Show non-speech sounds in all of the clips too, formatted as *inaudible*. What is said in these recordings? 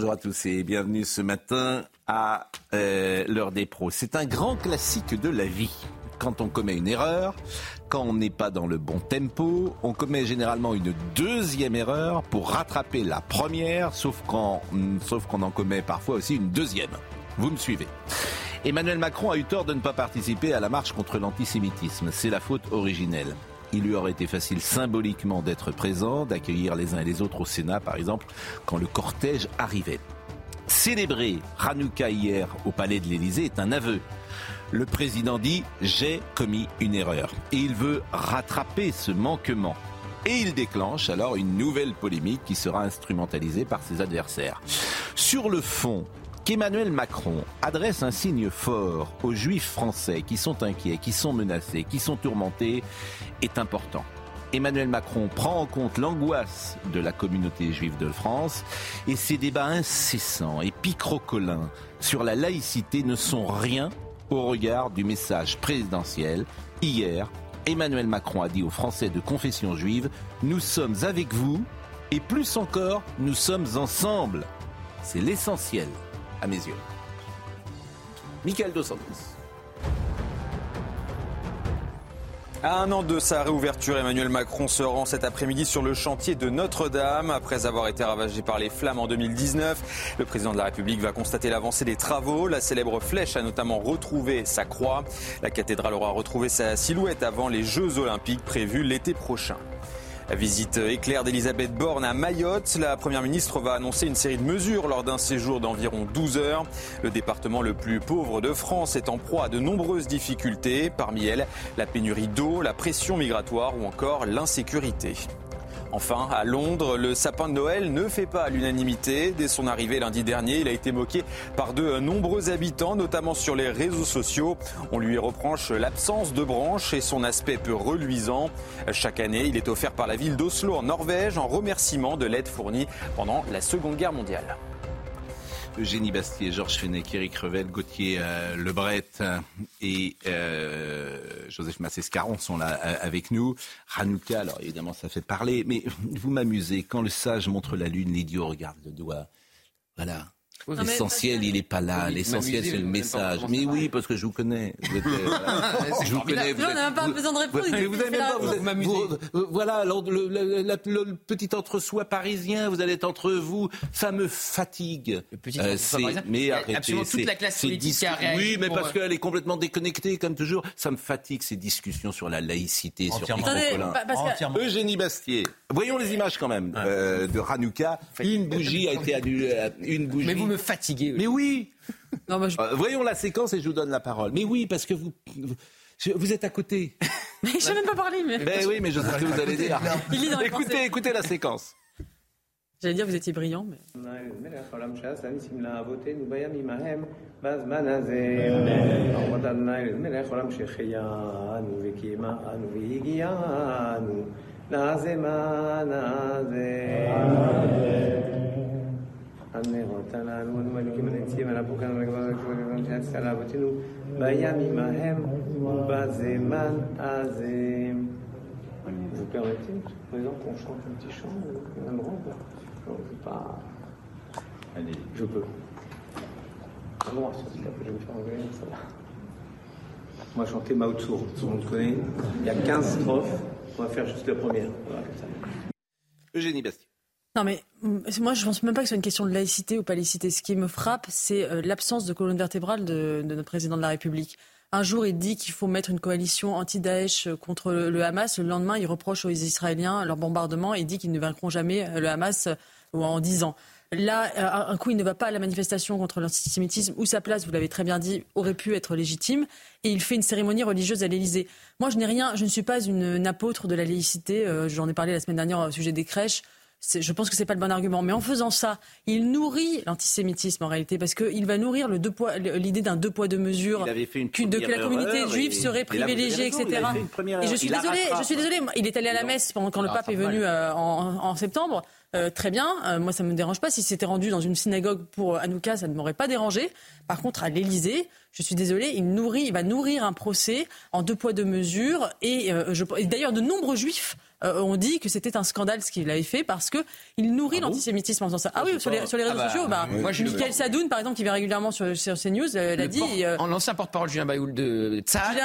Bonjour à tous et bienvenue ce matin à euh, l'heure des pros. C'est un grand classique de la vie. Quand on commet une erreur, quand on n'est pas dans le bon tempo, on commet généralement une deuxième erreur pour rattraper la première, sauf sauf qu'on en commet parfois aussi une deuxième. Vous me suivez Emmanuel Macron a eu tort de ne pas participer à la marche contre l'antisémitisme. C'est la faute originelle. Il lui aurait été facile symboliquement d'être présent, d'accueillir les uns et les autres au Sénat, par exemple, quand le cortège arrivait. Célébrer Hanouka hier au palais de l'Élysée est un aveu. Le président dit j'ai commis une erreur et il veut rattraper ce manquement. Et il déclenche alors une nouvelle polémique qui sera instrumentalisée par ses adversaires. Sur le fond, qu'Emmanuel Macron adresse un signe fort aux juifs français qui sont inquiets, qui sont menacés, qui sont tourmentés est important. Emmanuel Macron prend en compte l'angoisse de la communauté juive de France et ces débats incessants et picrocolins sur la laïcité ne sont rien au regard du message présidentiel. Hier, Emmanuel Macron a dit aux Français de confession juive, nous sommes avec vous et plus encore, nous sommes ensemble. C'est l'essentiel à mes yeux. Michael Dos Santos. À un an de sa réouverture, Emmanuel Macron se rend cet après-midi sur le chantier de Notre-Dame. Après avoir été ravagé par les flammes en 2019, le président de la République va constater l'avancée des travaux. La célèbre flèche a notamment retrouvé sa croix. La cathédrale aura retrouvé sa silhouette avant les Jeux olympiques prévus l'été prochain. La visite éclair d'Elisabeth Borne à Mayotte. La Première ministre va annoncer une série de mesures lors d'un séjour d'environ 12 heures. Le département le plus pauvre de France est en proie à de nombreuses difficultés. Parmi elles, la pénurie d'eau, la pression migratoire ou encore l'insécurité. Enfin, à Londres, le sapin de Noël ne fait pas l'unanimité. Dès son arrivée lundi dernier, il a été moqué par de nombreux habitants, notamment sur les réseaux sociaux. On lui reproche l'absence de branches et son aspect peu reluisant. Chaque année, il est offert par la ville d'Oslo en Norvège en remerciement de l'aide fournie pendant la Seconde Guerre mondiale. Eugénie Bastier, Georges Fenech, Eric Revel, Gauthier euh, Lebret et euh, Joseph Massescaron sont là euh, avec nous. Hanouka, alors évidemment ça fait parler, mais vous m'amusez. Quand le sage montre la lune, l'idiot regarde le doigt. Voilà. L'essentiel, il n'est pas là. L'essentiel, c'est le message. Mais oui, parce que je vous connais. Vous êtes, euh, *laughs* voilà. je vous connais. Vous, on n'a même pas besoin de répondre. Vous, vous avez même pas. Vous, êtes, vous, voilà, alors, le, le, le, le, petit entre-soi parisien, vous allez être entre vous. Ça me fatigue. Le petit euh, parisien. Mais arrêtez. Absolument toute la classe politique a Oui, mais parce qu'elle est complètement déconnectée, comme toujours. Ça me fatigue ces discussions sur la laïcité, sur Eugénie Bastier. Voyons les images quand même euh, de Hanouka. Une bougie a été annulée. euh, Une bougie. Mais me fatiguez. Mais oui. Non, moi, je- Euh, voyons la séquence et je vous donne la parole. Mais oui, parce que vous, vous, je- vous êtes à côté. *laughs* Mais je n'ai même pas parlé. Mais... Ben oui, mais je sais que vous allez dire. Écoutez, écoutez la séquence. J'allais dire, vous étiez brillant, mais. Vous permettez, présent, qu'on chante un petit chant, un grand je veux pas. Allez, je peux. Ah non, je vais me faire engueuler, ça va. Moi, chanter Mao Tzu, tout le monde connaît. Il y a 15 strophes, on va faire juste la première. Voilà, comme ça. Eugénie Bastier. Non, mais mm, moi, je pense même pas que ce soit une question de laïcité ou pas laïcité. Ce qui me frappe, c'est euh, l'absence de colonne vertébrale de, notre président de la République. Un jour, il dit qu'il faut mettre une coalition anti-Daesh contre le, Hamas. Le lendemain, il reproche aux Israéliens leur bombardement et dit qu'ils ne vaincront jamais euh, le Hamas euh, en 10 ans. Là, euh, un coup, il ne va pas à la manifestation contre l'antisémitisme, où sa place, vous l'avez très bien dit, aurait pu être légitime, et il fait une cérémonie religieuse à l'Élysée. Moi, je n'ai rien, je ne suis pas une, apôtre de la laïcité. euh, J'en ai parlé la semaine dernière au sujet des crèches. Je pense que c'est pas le bon argument, mais en faisant ça, il nourrit l'antisémitisme en réalité, parce qu'il va nourrir l'idée d'un deux poids deux mesures, Il avait fait une de, que la communauté juive serait et là, privilégiée, raison, etc. Et je suis désolée, je suis désolée. Il est allé à la messe pendant quand le Il pape est venu euh, en, en septembre. Euh, très bien, Euh, moi ça me dérange pas. Si c'était rendu dans une synagogue pour Hanouka, ça ne m'aurait pas dérangé. Par contre, à l'Élysée, je suis désolée, il nourrit, il va nourrir un procès en deux poids deux mesures. Et d'ailleurs, de nombreux juifs euh, ont dit que c'était un scandale ce qu'il avait fait parce que il nourrit l'antisémitisme en faisant ça. Ah oui, sur les, sur les réseaux Ah bah, sociaux, bah, moi, je- Michael Sadoun, par exemple, qui vient régulièrement sur, sur CNews, euh, l'a dit. euh, en l'ancien porte-parole Julien Baoul de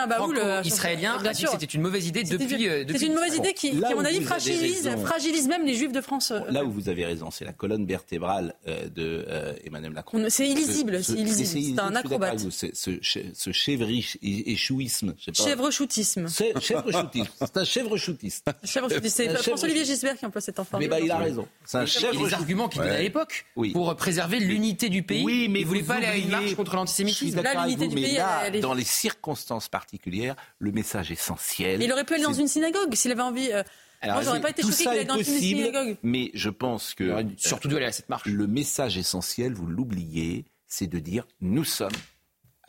Baoul, euh, israélien bien a dit sûr. que c'était une mauvaise idée depuis. c'est une mauvaise idée qui, à mon avis, fragilise, fragilise même les juifs de France. euh, Là où vous avez raison, c'est la colonne vertébrale euh, de euh, Emmanuel Macron. On- c'est illisible, Ce- c'est illisible. C'est un acrobate. Ce, ch- ce chèvriche et- échouisme. Chèvre-choutisme. C'est un chèvre-choutiste. *laughs* C'est François-Olivier Gisbert qui emploie cette Mais formule. bah, il a raison. C'est un Et chèvre les arguments qu'il donnait à l'époque Oui. pour préserver l'unité du pays. Oui, mais il voulait vous pas aller à une marche contre l'antisémitisme. Là, l'unité du mais pays, là, elle est- dans les circonstances particulières, le message essentiel. Mais il aurait pu aller dans une synagogue s'il avait envie. euh, Alors, Moi, j'aurais pas été tout ça est dans une possible, synagogue. mais je pense que surtout dû aller à cette marche. le message essentiel, vous l'oubliez, c'est de dire nous sommes.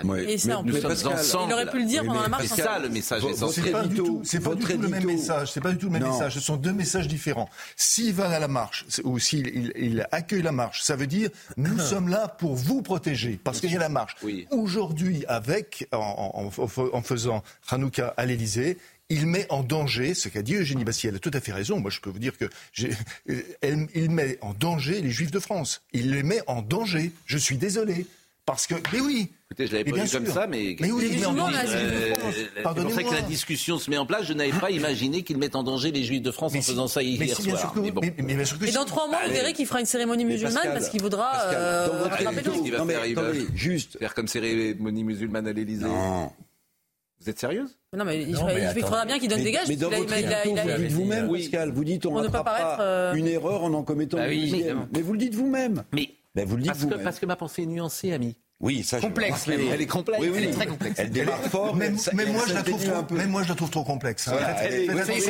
Ouais. Et ça, sommes Pascal, ensemble. Il aurait pu le dire Oui, pendant la marche. C'est ça le message essentiel. C'est pas du tout, pas du tout le même message. C'est pas du tout le même Non. message. Ce sont deux messages différents. S'il va à la marche ou s'il il, il accueille la marche, ça veut dire nous *coughs* sommes là pour vous protéger parce qu'il y a la marche. Oui. Aujourd'hui, avec en, en- en- en faisant Hanouka à l'Élysée. Il met en danger, ce qu'a dit Eugénie Bastier, elle a tout à fait raison. Moi, je peux vous dire que euh, elle- il met en danger les Juifs de France. Il les met en danger. Je suis désolé. Parce que, mais oui, Écoutez, je l'avais Mais pas vu comme ça, mais. Mais oui, il là, c'est Euh, pour ça que la discussion se met en place. Je n'avais pas imaginé qu'ils mettent en danger les Juifs de France en si- faisant ça mais hier si, bien soir. que, Mais bon. mais- mais si. dans trois mois, vous verrez qu'il fera une cérémonie musulmane Pascal, parce qu'il voudra Pascal, euh, il va Non mais faire, il va- juste. Faire comme cérémonie musulmane à l'Élysée. Non. Vous êtes sérieuse? Non, mais il, Non, faudra- mais il bien qu'il donne Mais- des gages. Mais dans votre a- il a- il a- vous le dites vous-même, Oui. Pascal. Vous dites on ne pas paraître, pas euh, une erreur en en commettant Bah une oui. Mais vous le dites vous-même. Mais Ben, vous le dites parce que, parce que ma pensée est nuancée, ami. Oui, ça je Complexe, Elle est complexe. Oui, oui. Elle est très complexe. Elle démarre fort. Mais, moi, je la trouve trop, un peu. mais moi, je la trouve trop complexe. Voilà, C'est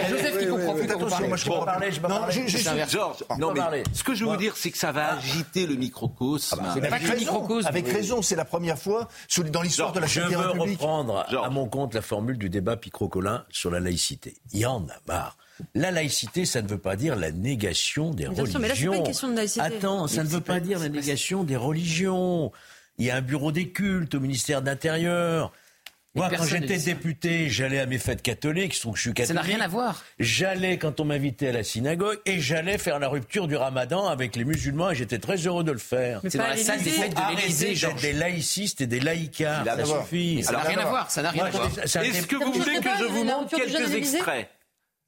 Joseph qui comprend. Faites attention, moi, je comprends pas. Non, je- je- je- Georges, non, mais ce que je veux vous dire, c'est que ça va agiter le microcosme. C'est pas Avec raison, avec raison, c'est la première fois dans l'histoire de la Je Ve veux République. reprendre à mon compte la formule du débat Picrocolin sur la laïcité. Il y en a marre. La laïcité, ça ne veut pas dire la négation des Bien sûr, mais là, c'est religions. pas une question de laïcité. Attends, ça ne veut pas dire la négation des religions. Il y a un bureau des cultes au ministère de l'Intérieur. Moi, quand j'étais ça. député, j'allais à mes fêtes catholiques, donc je suis Ça catholique. n'a rien à voir. J'allais quand on m'invitait à la synagogue et j'allais faire la rupture du ramadan avec les musulmans et j'étais très heureux de le faire. Mais C'est pas dans la salle des fêtes de l'Élysée, Georges. des laïcistes et des laïcards, ça suffit. Ça n'a rien à voir. Ça n'a rien à voir. Ça- Est-ce que Ça vous voulez que je vous montre quelques extraits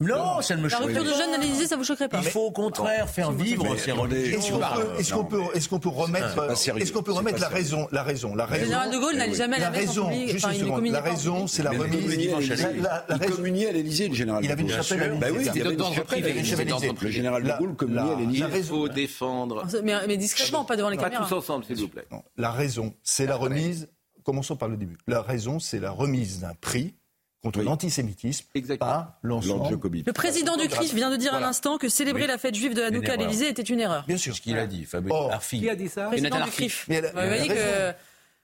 Non, ça ne me La choque rupture du pas. jeûne à l'Élysée, ça vous choquerait pas Il faut au contraire faire vivre ces religions. Est-ce qu'on peut, est-ce qu'on peut, est-ce qu'on peut remettre, pas est-ce qu'on peut C'est remettre pas la raison, la raison, la raison? général de Gaulle n'allait jamais à la La raison, juste Enfin, une seconde. La pas raison, c'est la le remise. La- la- la Il raison- communiait à l'Élysée, le général. Il avait de une Gaulle. chapelle à l'Élysée. Oui, Il avait une chapelle à l'Élysée. Le général de La- Gaulle communiait la- à l'Élysée. la Il raison- faut défendre. Mais, discrètement, pas devant les Pas caméras. tous ensemble, s'il vous plaît. La raison, c'est la remise. Commençons par le début. La raison, c'est la remise d'un prix contre Oui. l'antisémitisme par l'ensemble. Jacobi. Le président du CRIF vient de dire à l'instant que célébrer la fête juive de Hanouka à l'Élysée était une erreur. Bien sûr. ce qu'il a dit, Fabien Or, Arfi. Qui a dit ça Président du. CRIF. Mais elle a- Vous voyez il a que.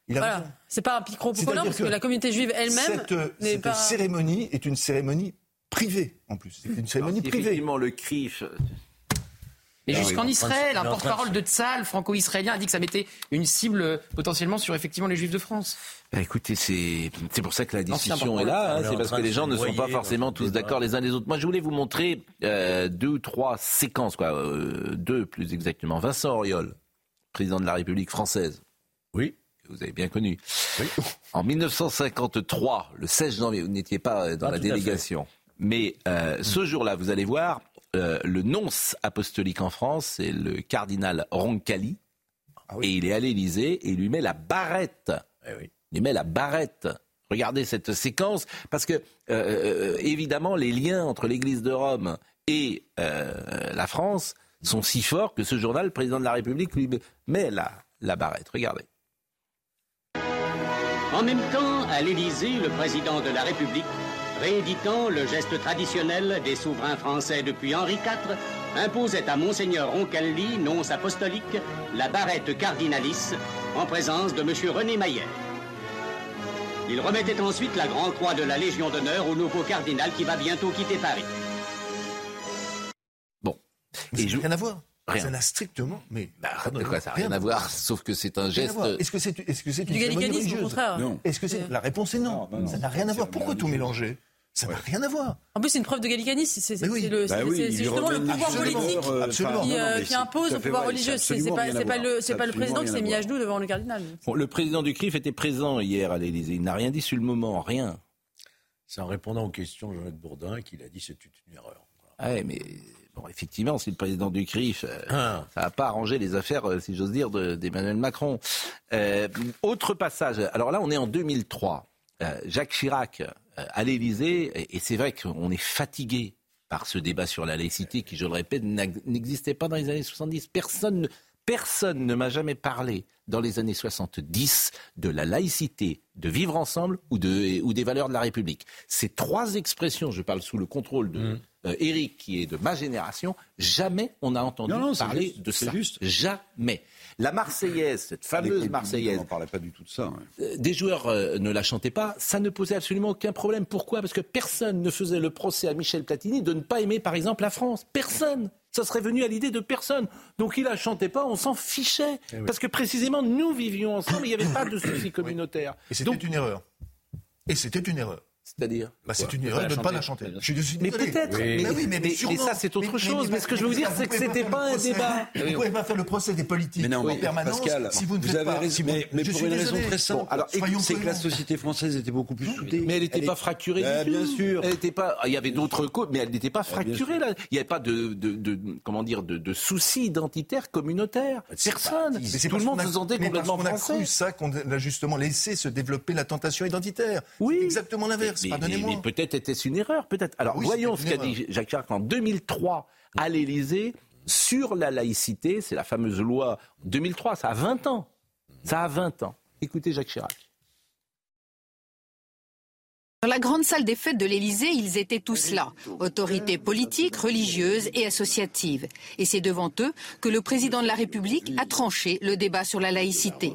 Il a voilà, c'est pas un pic-ropocolin C'est-à-dire parce que que la communauté juive elle-même Cette, pas. cérémonie est une cérémonie privée, en plus. C'est une cérémonie Alors, privée. Effectivement, le CRIF. Mais Ah oui, jusqu'en Israël, un porte-parole de Tzal, franco-israélien, a dit que ça mettait une cible euh, potentiellement sur effectivement les juifs de France. Bah, écoutez, c'est c'est pour ça que la discussion est là. hein, On est c'est parce que les gens ne sont pas forcément tous d'accord les uns les autres. Moi, je voulais vous montrer euh, deux ou trois séquences, quoi, euh, deux plus exactement. Vincent Auriol, président de la République française, Oui. que vous avez bien connu. En 1953, le 16 janvier, vous n'étiez pas dans Ah, la délégation, mais euh, ce jour-là, vous allez voir, euh, le nonce apostolique en France, c'est le cardinal Roncalli, Ah oui. et il est à l'Élysée et il lui met la barrette. Eh oui. Il met la barrette. Regardez cette séquence, parce que euh, euh, évidemment les liens entre l'Église de Rome et euh, la France sont si forts que ce journal, le président de la République, lui met la, la barrette. Regardez. En même temps, à l'Élysée, le président de la République, rééditant le geste traditionnel des souverains français depuis Henri IV, imposait à Monseigneur Roncalli, nonce apostolique, la barrette cardinalis en présence de M. René Maillet. Il remettait ensuite la Grand Croix de la Légion d'honneur au nouveau cardinal qui va bientôt quitter Paris. Bon. Mais Et ça je- n'a rien à voir. Rien. Ça n'a strictement. Mais Bah, quoi ça n'a rien à voir, sauf que c'est un geste. voir. Est-ce que c'est est-ce que c'est Du une cérémonie gallicanisme, au religieuse contraire. Non. Est-ce que c'est la réponse est non. Non, non, Ça n'a rien à voir. Pourquoi tout mélanger? Ça n'a rien à voir. En plus, c'est une preuve de gallicanisme. C'est c'est- oui. c'est Bah c'est- oui, c'est justement le pouvoir politique euh, qui, euh, qui c'est impose le pouvoir vrai, religieux. c'est C'est c'est pas, c'est pas le, c'est pas le C'est président qui s'est mis à genoux devant le cardinal. Bon, le président du CRIF était présent hier à l'Élysée. Il n'a rien dit sur le moment, rien. C'est en répondant aux questions de Jean-Jacques Bourdin qu'il a dit que c'était une erreur. Ouais, mais bon, effectivement, c'est le président du CRIF. euh, Ah. Ça n'a pas arrangé les affaires, euh, si j'ose dire, de- d'Emmanuel Macron. Euh, autre passage. Alors là, on est en 2003. Euh, Jacques Chirac euh, à l'Élysée, et, c'est vrai qu'on est fatigué par ce débat sur la laïcité qui, je le répète, n'existait pas dans les années 70. Personne, ne- personne ne m'a jamais parlé dans les années 70 de la laïcité, de vivre ensemble ou, de, ou des valeurs de la République. Ces trois expressions, je parle sous le contrôle de euh, Eric, qui est de ma génération, jamais on n'a entendu Non, non, c'est parler juste, de ça. juste. Jamais. La Marseillaise, cette fameuse Marseillaise, On n'en parlait pas du tout de ça. ouais. euh, des joueurs euh, ne la chantaient pas, ça ne posait absolument aucun problème. Pourquoi? Parce que personne ne faisait le procès à Michel Platini de ne pas aimer, par exemple, la France. Personne. Ça serait venu à l'idée de personne. Donc il la chantait pas, on s'en fichait. Parce que précisément, nous vivions ensemble, il n'y avait pas de souci *coughs* communautaire. Et c'était Donc, une erreur. Et c'était une erreur. C'est-à-dire Bah, c'est une erreur de ne pas la chanter. Je suis Mais peut-être. Mais, Mais, oui, mais, mais- mais sûrement. ça, c'est autre chose. Mais, ce que je veux vous dire, c'est que c'était pas un débat. Vous ne pouvez pas faire le procès des politiques Mais non, en permanence Pascal, si vous ne vous faites avez pas. raison, mais, mais pour une désolé. raison très simple. Bon, alors, Soyons c'est que la société française était beaucoup plus soudée. Mais elle n'était pas fracturée du tout. bien sûr. Elle était pas. Il y avait d'autres causes, mais elle n'était pas fracturée là. Il n'y avait pas de, comment dire de, soucis identitaires communautaires. Personne. Mais c'est Tout le monde a- se sentait mais parce complètement qu'on a français. cru ça qu'on a justement laissé se développer la tentation identitaire. Oui. C'est exactement l'inverse. Mais- Pardonnez-moi. Mais, mais peut-être était-ce une erreur, peut-être. Alors Oui, voyons ce qu'a dit Jacques Chirac en 2003 à l'Élysée sur la laïcité. C'est la fameuse loi 2003. Ça a 20 ans. Ça a 20 ans. Écoutez Jacques Chirac. Dans la grande salle des fêtes de l'Élysée, ils étaient tous là, autorités politiques, religieuses et associatives. Et c'est devant eux que le président de la République a tranché le débat sur la laïcité.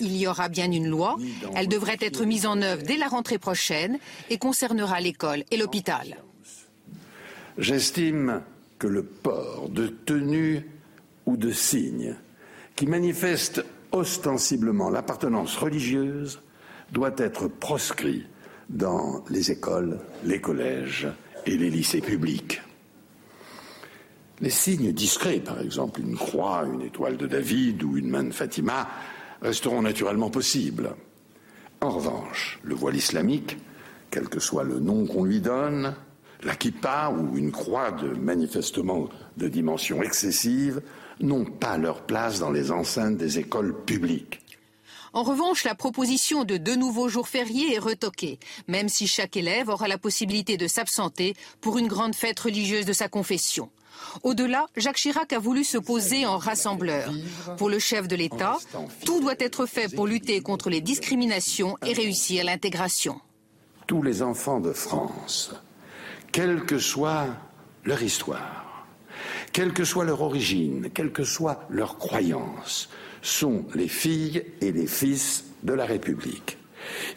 Il y aura bien une loi, elle devrait être mise en œuvre dès la rentrée prochaine et concernera l'école et l'hôpital. J'estime que le port de tenues ou de signes qui manifestent ostensiblement l'appartenance religieuse doit être proscrit dans les écoles, les collèges et les lycées publics. Les signes discrets, par exemple une croix, une étoile de David ou une main de Fatima, resteront naturellement possibles. En revanche, le voile islamique, quel que soit le nom qu'on lui donne, la kippa ou une croix de manifestement de dimension excessive, n'ont pas leur place dans les enceintes des écoles publiques. En revanche, la proposition de deux nouveaux jours fériés est retoquée, même si chaque élève aura la possibilité de s'absenter pour une grande fête religieuse de sa confession. Au-delà, Jacques Chirac a voulu se poser en rassembleur. Pour le chef de l'État, tout doit être fait pour lutter contre les discriminations et réussir l'intégration. Tous les enfants de France, quelle que soit leur histoire, quelle que soit leur origine, quelle que soit leur croyance, sont les filles et les fils de la République.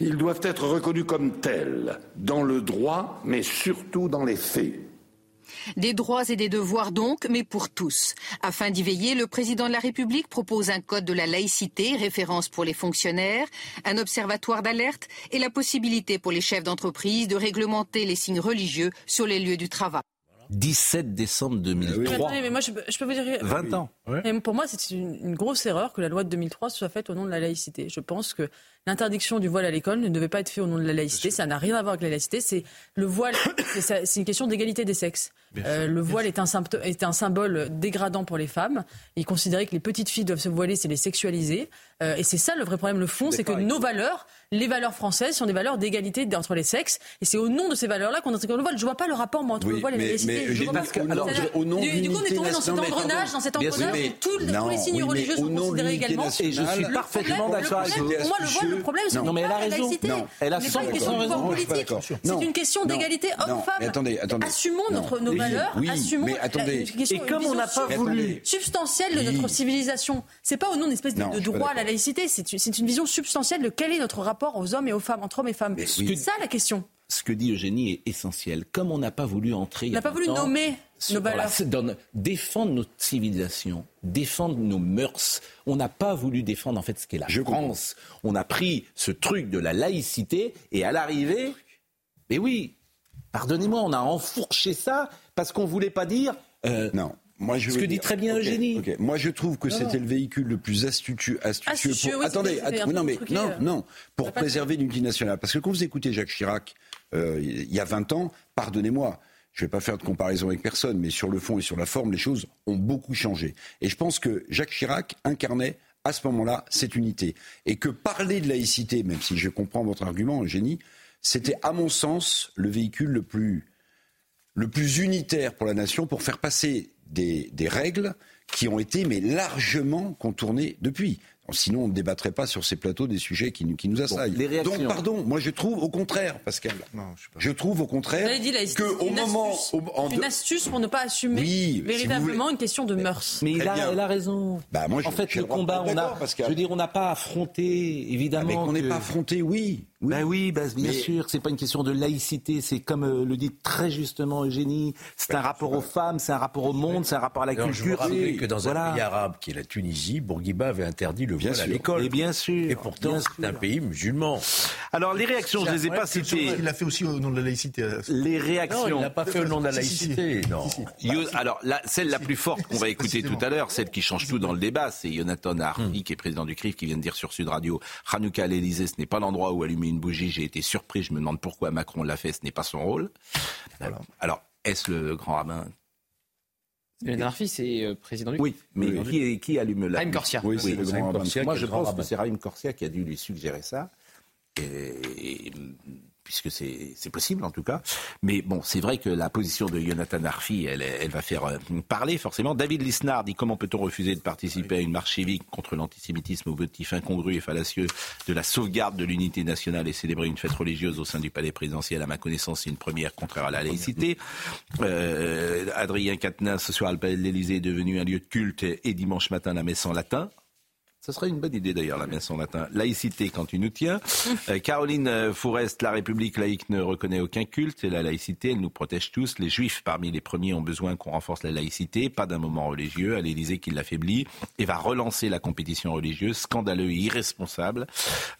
Ils doivent être reconnus comme tels, dans le droit, mais surtout dans les faits. Des droits et des devoirs donc, mais pour tous. Afin d'y veiller, le président de la République propose un code de la laïcité, référence pour les fonctionnaires, un observatoire d'alerte et la possibilité pour les chefs d'entreprise de réglementer les signes religieux sur les lieux du travail. 17 décembre Ah 2003. Attendez, mais moi, je, peux- je peux vous dire. 20 ans. Et pour moi, c'est une, une grosse erreur que la loi de 2003 soit faite au nom de la laïcité. Je pense que l'interdiction du voile à l'école ne devait pas être faite au nom de la laïcité. Ça n'a rien à voir avec la laïcité. C'est le voile. *coughs* c'est une question d'égalité des sexes. Euh, le voile est un, symptôme- est un symbole dégradant pour les femmes. Il considérait que les petites filles doivent se voiler, c'est les sexualiser. Euh, et c'est ça le vrai problème. Le fond, c'est que nos valeurs, les valeurs françaises, sont des valeurs d'égalité entre les sexes. Et c'est au nom de ces valeurs-là qu'on intègre le voile. Je vois pas le rapport moi, entre Oui, le voile et la du, du coup, on est tombé dans cet engrenage, dans cet engrenage mais- où tous, les- Non, tous les signes religieux sont considérés également. Et je suis Le parfaitement problème- d'accord avec vous. moi, le, astucieux. le problème, c'est Non, mais elle a pas la raison. laïcité. Non. Elle a Ce n'est pas 100% une question de raison. pouvoir Non, je suis pas politique. d'accord. C'est une question d'égalité homme-femme. attendez, attendez. Assumons notre, nos valeurs, oui, assumons mais attendez. une question- Et une comme on vision n'a pas Mais voulu attendez. substantielle de notre civilisation. C'est pas au nom d'une espèce de, droit à la laïcité, c'est une, c'est une vision substantielle de quel est notre rapport aux hommes et aux femmes, entre hommes et femmes. C'est oui. ça la question. Ce que dit Eugénie est essentiel. Comme on n'a pas voulu entrer. On n'a pas voulu 20 ans, nommer nos Voilà, valeurs. dans- défendre notre civilisation, défendre nos mœurs. On n'a pas voulu défendre en fait ce qu'est la Je comprends. France. On a pris ce truc de la laïcité et à l'arrivée, mais oui, pardonnez-moi, on a enfourché ça parce qu'on voulait pas dire. euh, Non. Moi, je Ce que dit très bien Ok, Eugénie. Moi, je trouve que c'était le véhicule le plus astucieux, astucieux, Astucieux, pour. oui, attendez, att- non, mais non, euh. non, pour préserver l'unité nationale. Parce que quand vous écoutez Jacques Chirac, euh, il y a 20 ans, pardonnez-moi. Je ne vais pas faire de comparaison avec personne, mais sur le fond et sur la forme, les choses ont beaucoup changé. Et je pense que Jacques Chirac incarnait à ce moment-là cette unité. Et que parler de laïcité, même si je comprends votre argument, Eugénie, c'était à mon sens le véhicule le plus le plus unitaire pour la nation pour faire passer des, règles qui ont été mais largement contournées depuis. Sinon, on ne débattrait pas sur ces plateaux des sujets qui, nous- qui nous assaillent. les réactions. Donc, pardon, moi je trouve au contraire, Pascal. Non, je sais pas. Je trouve au contraire Vous avez dit laïcité, que c'est au une moment, astuce. au- en C'est une astuce pour ne pas assumer Oui, si véritablement une question de mœurs. Mais il a, bien. elle a raison. Bah, moi, je- en fait, le combat, on a, Pascal. je veux dire, on n'a pas affronté, évidemment. mais qu'on n'est que- pas affronté, oui. oui. Ben oui, ben, bien Mais- sûr, c'est pas une question de laïcité, c'est comme euh, le dit très justement Eugénie, c'est un rapport aux femmes, c'est un rapport au monde, c'est un rapport à la Alors, je vous culture. rappelle que dans voilà. un pays arabe qui est la Tunisie, Bourguiba avait interdit le Bien sûr. l'école. Et bien sûr. Et pourtant, c'est un pays musulman. Alors les réactions, je les ai pas citées. Il l'a fait aussi au nom de la laïcité. euh, Les Non, réactions. il n'a pas fait au nom de la laïcité. Non. Alors, la, celle la plus forte qu'on va écouter tout à l'heure, celle qui change tout dans le débat, c'est Jonathan Arfi, qui est président du CRIF, qui vient de dire sur Sud Radio, Hanouka à l'Elysée, ce n'est pas l'endroit où allumer une bougie. J'ai été surpris, je me demande pourquoi Macron l'a fait, ce n'est pas son rôle. Alors, est-ce le grand rabbin Leonard Arfi, c'est euh, président du. Oui, mais Oui. qui, allume la Raïm Corsia. Oui, c'est le Raïm grand rabbin. Corsia. Moi, je pense que c'est Raïm Corsia qui a dû lui suggérer ça. Et- puisque c'est possible en tout cas. Mais bon, c'est vrai que la position de Jonathan Arfi, elle, va faire euh, parler forcément. David Lisnard dit comment peut-on refuser de participer à une marche civique contre l'antisémitisme au motif incongru et fallacieux de la sauvegarde de l'unité nationale et célébrer une fête religieuse au sein du palais présidentiel? À ma connaissance, c'est une première contraire à la laïcité. Euh, Adrien Quatennens, ce soir, le palais de l'Élysée est devenu un lieu de culte et dimanche matin, la messe en latin. Ce serait une bonne idée d'ailleurs, la messe en latin. Laïcité quand tu nous tiens. *laughs* Euh, Caroline euh, Fourest, la République laïque ne reconnaît aucun culte et la laïcité, elle nous protège tous. Les juifs parmi les premiers ont besoin qu'on renforce la laïcité, pas d'un moment religieux, à l'Élysée qui l'affaiblit et va relancer la compétition religieuse, scandaleux et irresponsable.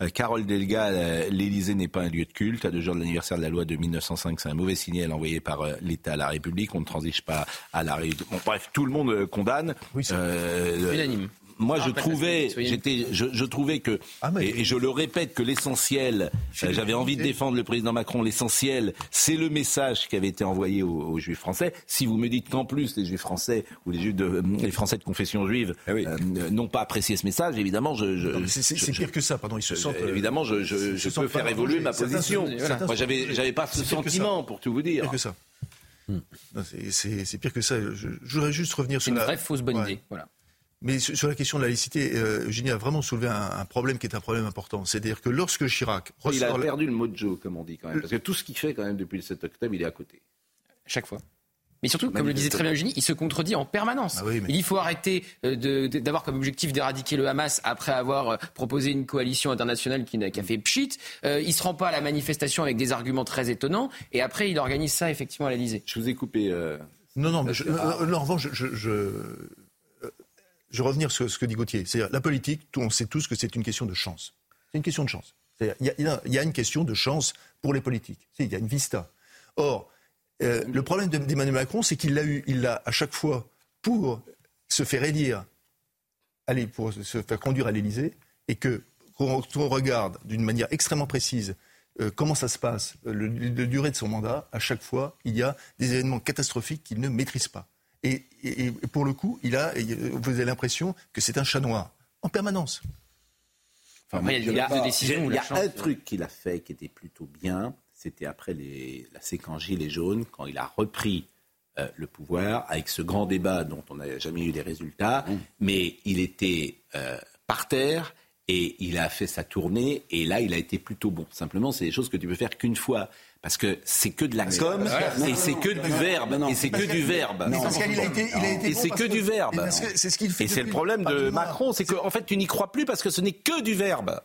Euh, Carole Delga, euh, l'Élysée n'est pas un lieu de culte. À deux jours de l'anniversaire de la loi de 1905, c'est un mauvais signal envoyé par l'État à la République. On ne transige pas à la République. Bon, bref, tout le monde condamne. Oui, c'est- Euh, Unanime. Moi, Ah, je trouvais, j'étais, je, je trouvais que, Ah, mais- et, et je le répète, que l'essentiel, euh, j'avais envie de défendre le président Macron. L'essentiel, c'est le message qui avait été envoyé aux, aux Juifs français. Si vous me dites qu'en plus les Juifs français ou les Juifs de, euh, les Français de confession juive oui. euh, n'ont pas apprécié ce message, évidemment, je, je- C'est pire que ça, pardon. Ils se sentent. euh, évidemment, je, je, ils je se sentent peux faire évoluer ma position. sont- certains Moi, j'avais, j'avais pas ce C'est pire que ça. sentiment, pour tout vous dire. pire que ça. Non, c'est- pire que ça. Je, je voudrais juste revenir C'est sur une la. vraie fausse bonne Ouais. idée. Voilà. Mais sur la question de la laïcité, euh, Eugénie a vraiment soulevé un, un problème qui est un problème important. C'est-à-dire que lorsque Chirac Il a perdu le mojo, comme on dit quand même, parce que tout ce qu'il fait quand même depuis le 7 octobre, il est à côté. chaque fois. Mais surtout, comme le disait très bien Eugénie, il se contredit en permanence. Ah oui, mais- Il faut arrêter euh, d'avoir comme objectif d'éradiquer le Hamas après avoir euh, proposé une coalition internationale qui, n'a- qui a fait pchit. Euh, il se rend pas à la manifestation avec des arguments très étonnants. Et après, il organise ça effectivement à l'Elysée. Je vous ai coupé. euh, Non, non, mais je, euh, non, en revanche, je, je, je, vais revenir sur ce que dit Gauthier. C'est-à-dire, la politique, on sait tous que c'est une question de chance. C'est une question de chance. Il y, a- une question de chance pour les politiques. Il y a une vista. Or, euh, le problème de- d'Emmanuel Macron, c'est qu'il l'a eu, il l'a à chaque fois pour se faire élire, pour se faire conduire à l'Élysée, et que quand on regarde d'une manière extrêmement précise euh, comment ça se passe, le, la durée de son mandat, à chaque fois, il y a des événements catastrophiques qu'il ne maîtrise pas. Et, et- et pour le coup, il a, euh, vous avez l'impression que c'est un chat noir, en permanence. Après, il y a des Il y a, de décision où il y la a chance, un euh, truc qu'il a fait qui était plutôt bien, c'était après les, la séquence Gilets jaunes, quand il a repris euh, le pouvoir avec ce grand débat dont on n'a jamais eu les résultats, mais il était euh, par terre et il a fait sa tournée et là il a été plutôt bon. Simplement, c'est des choses que tu peux faire qu'une fois. Parce que c'est que de la com et c'est que du verbe et c'est que du verbe. Et c'est que du verbe. mais parce que c'est ce qu'il fait Et c'est le problème de. Macron, c'est qu'en fait tu n'y crois plus parce que ce n'est que du verbe.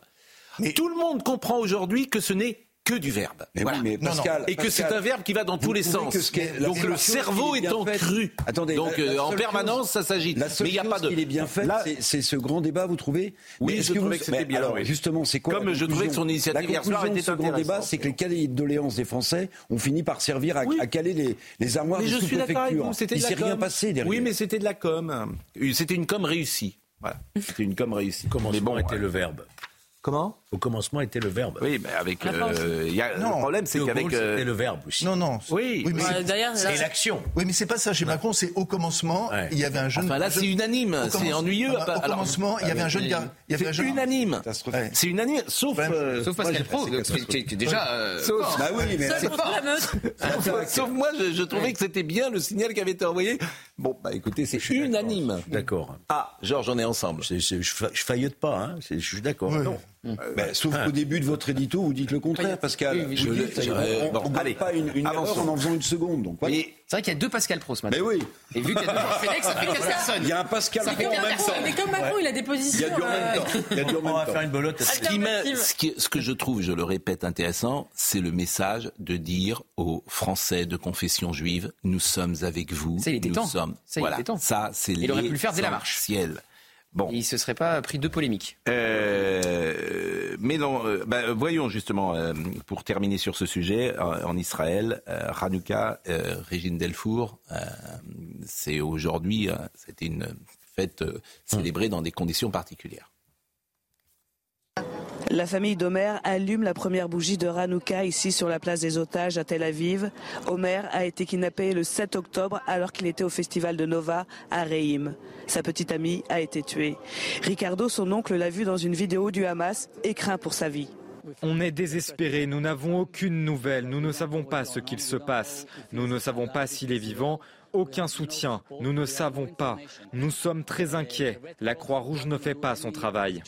Tout le monde comprend aujourd'hui que ce n'est que du verbe. Mais Voilà. oui, mais Pascal, Et que c'est un verbe qui va dans tous les sens. que ce Donc le cerveau en faite- cru. Attendez, Donc la- la euh, en permanence, chose- ça s'agite. Mais il n'y a chose pas de. qu'il est bien fait, Là- c'est- ce grand débat, vous trouvez Oui, Mais est-ce je que trouvais vous- que c'était mais bien, alors, oui. Justement, c'est quoi Comme la je trouvais que son initiative La hier soir de était ce grand débat, c'est que les cahiers de doléances des Français ont fini par servir à, à caler les, les armoires Mais des je suis d'accord avec sous-préfectures. vous, c'était Il de s'est rien passé derrière. Oui, mais c'était de la com. C'était une com réussie. Voilà. C'était une com réussie. Bon, était le verbe. Comment? Au commencement était le verbe. Oui, mais avec. Euh, y a, le problème, c'est qu'avec. Euh, c'était le verbe aussi. Non, non. Oui. Oui, mais Ouais, c'est- D'ailleurs, Et l'action. Oui, mais c'est pas ça. Chez Macron, c'est au commencement, Ouais. il y avait un jeune. Enfin là, c'est unanime. C'est ennuyeux. Ah bah, Au Alors- commencement, il y avait un jeune gars. Il y avait un C'est jeune. unanime. Ouais. C'est unanime, sauf. Ouais. euh, Sauf Pascal Pro, qui est déjà. Sauf-. Bah oui, mais. *laughs* Sauf, sauf moi, je, trouvais que c'était bien le signal qui avait été envoyé. Bon, bah écoutez, c'est unanime. D'accord. Ah, Georges, on est ensemble. C'est- c'est- je, fa- je faillote pas, hein. C'est- je suis d'accord. Non. Ben, sauf qu'au début de votre édito, vous dites le contraire, Pascal. Oui, je- dites, je- on ne allez, pas une, une erreur en en faisant une seconde. Donc, voilà. Mais C'est vrai qu'il y a deux Pascal Pro ce matin. Mais oui, Et vu qu'il y a deux Félix, ça fait quatre personnes. il y a un Pascal Pro en même temps. Mais comme Macron, il a des Il y positions. a du en même euh, temps. Il y a du en On même va temps. faire une belote. ce, qui ce qui- ce que je trouve, je le répète, intéressant, c'est le message de dire aux Français de confession juive nous sommes avec vous. Ça, il était nous temps. sommes. Ça, il voilà. était temps. Ça, c'est Il aurait pu le faire dès la marche. l'essentiel. Bon. Et il se serait pas pris deux polémiques. Euh, mais non, euh, bah, voyons justement, euh, pour terminer sur ce sujet, euh, en Israël, euh, Hanouka, euh, Régine Delfour, euh, c'est aujourd'hui, euh, c'était une fête euh, célébrée dans des conditions particulières. La famille d'Omer allume la première bougie de Hanouka ici sur la place des otages à Tel Aviv. Omer a été kidnappé le 7 octobre alors qu'il était au festival de Nova à Reim. Sa petite amie a été tuée. Ricardo, son oncle, l'a vu dans une vidéo du Hamas et craint pour sa vie. On est désespéré, nous n'avons aucune nouvelle, nous ne savons pas ce qu'il se passe, nous ne savons pas s'il est vivant, aucun soutien, nous ne savons pas, nous sommes très inquiets, la Croix-Rouge ne fait pas son travail.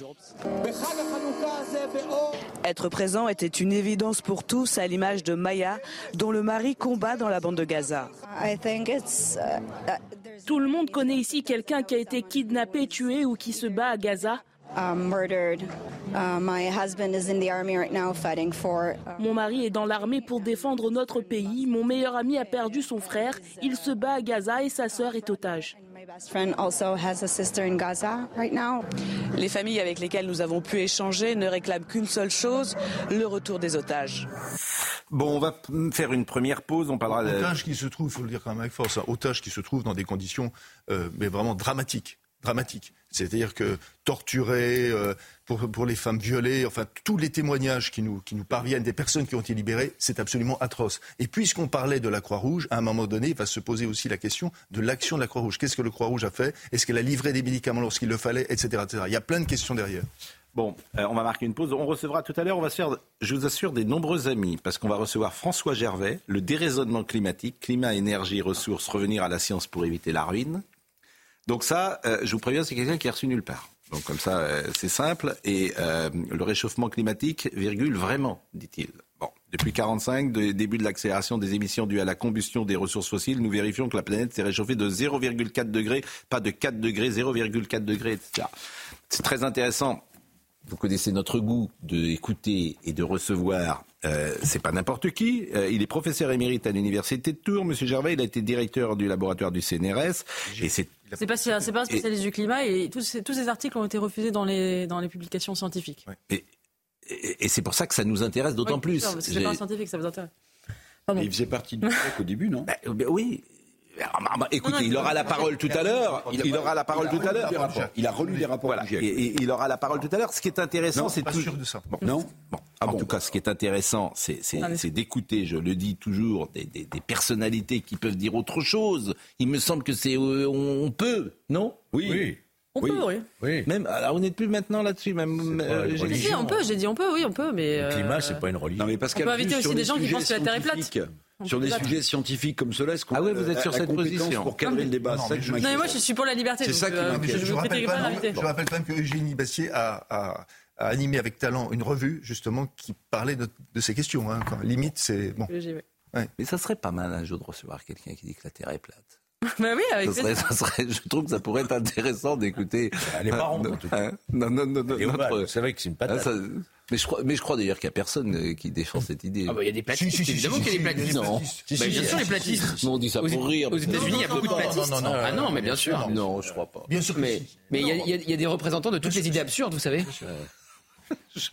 Être présent était une évidence pour tous à l'image de Maya, dont le mari combat dans la bande de Gaza. Tout le monde connaît ici quelqu'un qui a été kidnappé, tué ou qui se bat à Gaza. Mon mari est dans l'armée pour défendre notre pays. Mon meilleur ami a perdu son frère. Il se bat à Gaza et sa sœur est otage. Les familles avec lesquelles nous avons pu échanger ne réclament qu'une seule chose, le retour des otages. Bon, on va faire une première pause. On parlera de... Otages qui se trouvent, il faut le dire quand même avec force, hein, otages qui se trouvent dans des conditions euh, mais vraiment dramatiques. Dramatiques. C'est-à-dire que torturés, euh, pour, pour les femmes violées, enfin tous les témoignages qui nous, qui nous parviennent des personnes qui ont été libérées, c'est absolument atroce. Et puisqu'on parlait de la Croix-Rouge, à un moment donné, il va se poser aussi la question de l'action de la Croix-Rouge. Qu'est-ce que le Croix-Rouge a fait? Est-ce qu'elle a livré des médicaments lorsqu'il le fallait, etc., etc. Il y a plein de questions derrière. Bon, euh, on va marquer une pause. On recevra tout à l'heure, on va se faire, je vous assure, des nombreux amis, parce qu'on va recevoir François Gervais, le déraisonnement climatique, climat, énergie, ressources, revenir à la science pour éviter la ruine. Donc ça, euh, je vous préviens, c'est quelqu'un qui est reçu nulle part. Donc comme ça, euh, c'est simple. Et euh, le réchauffement climatique, virgule, vraiment, dit-il. Bon, depuis 45, de, début de l'accélération des émissions dues à la combustion des ressources fossiles, nous vérifions que la planète s'est réchauffée de 0,4 degrés, pas de 4 degrés, 0,4 degrés, etc. C'est très intéressant. Vous connaissez notre goût d'écouter et de recevoir. Euh, c'est pas n'importe qui. Il est professeur émérite à l'université de Tours. Monsieur Gervais, il a été directeur du laboratoire du CNRS. Et c'est C'est pas, c'est pas un spécialiste du climat et tous ces, tous ces articles ont été refusés dans les, dans les publications scientifiques. Et, et- et c'est pour ça que ça nous intéresse d'autant Oui, plus. sûr, parce que c'est pas un scientifique, ça vous intéresse. Mais il faisait partie du au début, non? Ben, ben oui. Ah, bah, bah, écoutez, Non, non, il aura la parole tout à l'heure. Il, aura la parole tout à l'heure. Il a relu les rapports Voilà. du GIEC. Et, et il aura la parole tout à l'heure. Ce qui est intéressant, c'est pas tout- sûr de ça. Bon. Non Bon. Ah en bon, tout cas, ce qui est intéressant, c'est d'écouter, je le dis toujours, des, des- des personnalités qui peuvent dire autre chose. Il me semble que c'est euh, on, on peut, non? Oui. On Oui. peut, oui. Oui. Même alors on n'est plus maintenant là-dessus. Même euh, j'ai- si, on peut, j'ai dit on peut, oui, on peut, mais. Le euh, climat, c'est pas une religion. Non, mais Pascal, On peut inviter aussi des gens qui pensent que la Terre est plate. sur des sujets scientifiques comme cela, est-ce qu'on Ah ouais, vous êtes sur cette position. pour cadrer le débat Non, C'est ça mais que je- Non, mais moi, je suis pour la liberté. C'est ça qui euh, m'inquiète. je Je je rappelle quand même que Eugénie Bastier a, a- a animé avec talent une revue, justement, qui parlait de, de ces questions. hein. Quand- limite, c'est. Bon. Mais ça serait pas mal un jour de recevoir quelqu'un qui dit que la Terre est plate. *laughs* Bah oui, avec Ça serait, plaisir. ça serait- je trouve que ça pourrait être intéressant d'écouter. Elle est pas ronde, Euh, en tout cas. Non, non, non, notre- C'est vrai que c'est une Ah, patate. ça- mais je crois, mais je crois d'ailleurs qu'il n'y a personne euh, qui défend cette idée. Ah bah, il y a des platistes, Si, si, si, évidemment si, qu'il y a des platistes. il y a des Non. Bah, bien si, sûr, les si, platistes. Non, on dit ça Aux, pour rire. aux États-Unis, il y a beaucoup de platistes. non, non, ah non, mais bien sûr. Non, je crois pas. Bien sûr que Mais si. mais il y a des représentants de toutes les idées absurdes, vous savez. *laughs*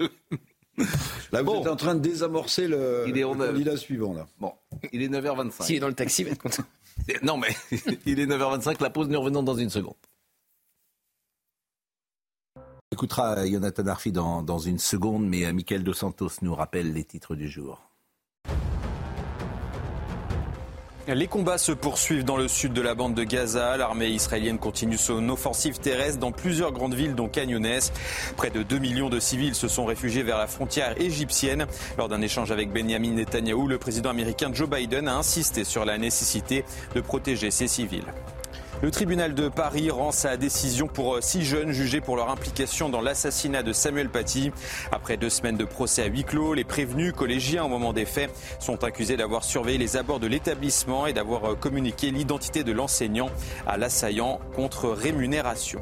Là, vous Bon. êtes en train de désamorcer le, Il est le en œuvre. candidat suivant. Là. Bon, il est 9h25. S'il est dans le taxi, il va être content. *laughs* Non, mais *laughs* il est 9h25, la pause, nous revenons dans une seconde. On écoutera Jonathan Arfi dans, dans une seconde, mais euh, Michael Dos Santos nous rappelle les titres du jour. Les combats se poursuivent dans le sud de la bande de Gaza. L'armée israélienne continue son offensive terrestre dans plusieurs grandes villes, dont Canyones. Près de 2 millions de civils se sont réfugiés vers la frontière égyptienne. Lors d'un échange avec Benjamin Netanyahou, le président américain Joe Biden a insisté sur la nécessité de protéger ses civils. Le tribunal de Paris rend sa décision pour six jeunes jugés pour leur implication dans l'assassinat de Samuel Paty. Après deux semaines de procès à huis clos, les prévenus collégiens au moment des faits sont accusés d'avoir surveillé les abords de l'établissement et d'avoir communiqué l'identité de l'enseignant à l'assaillant contre rémunération.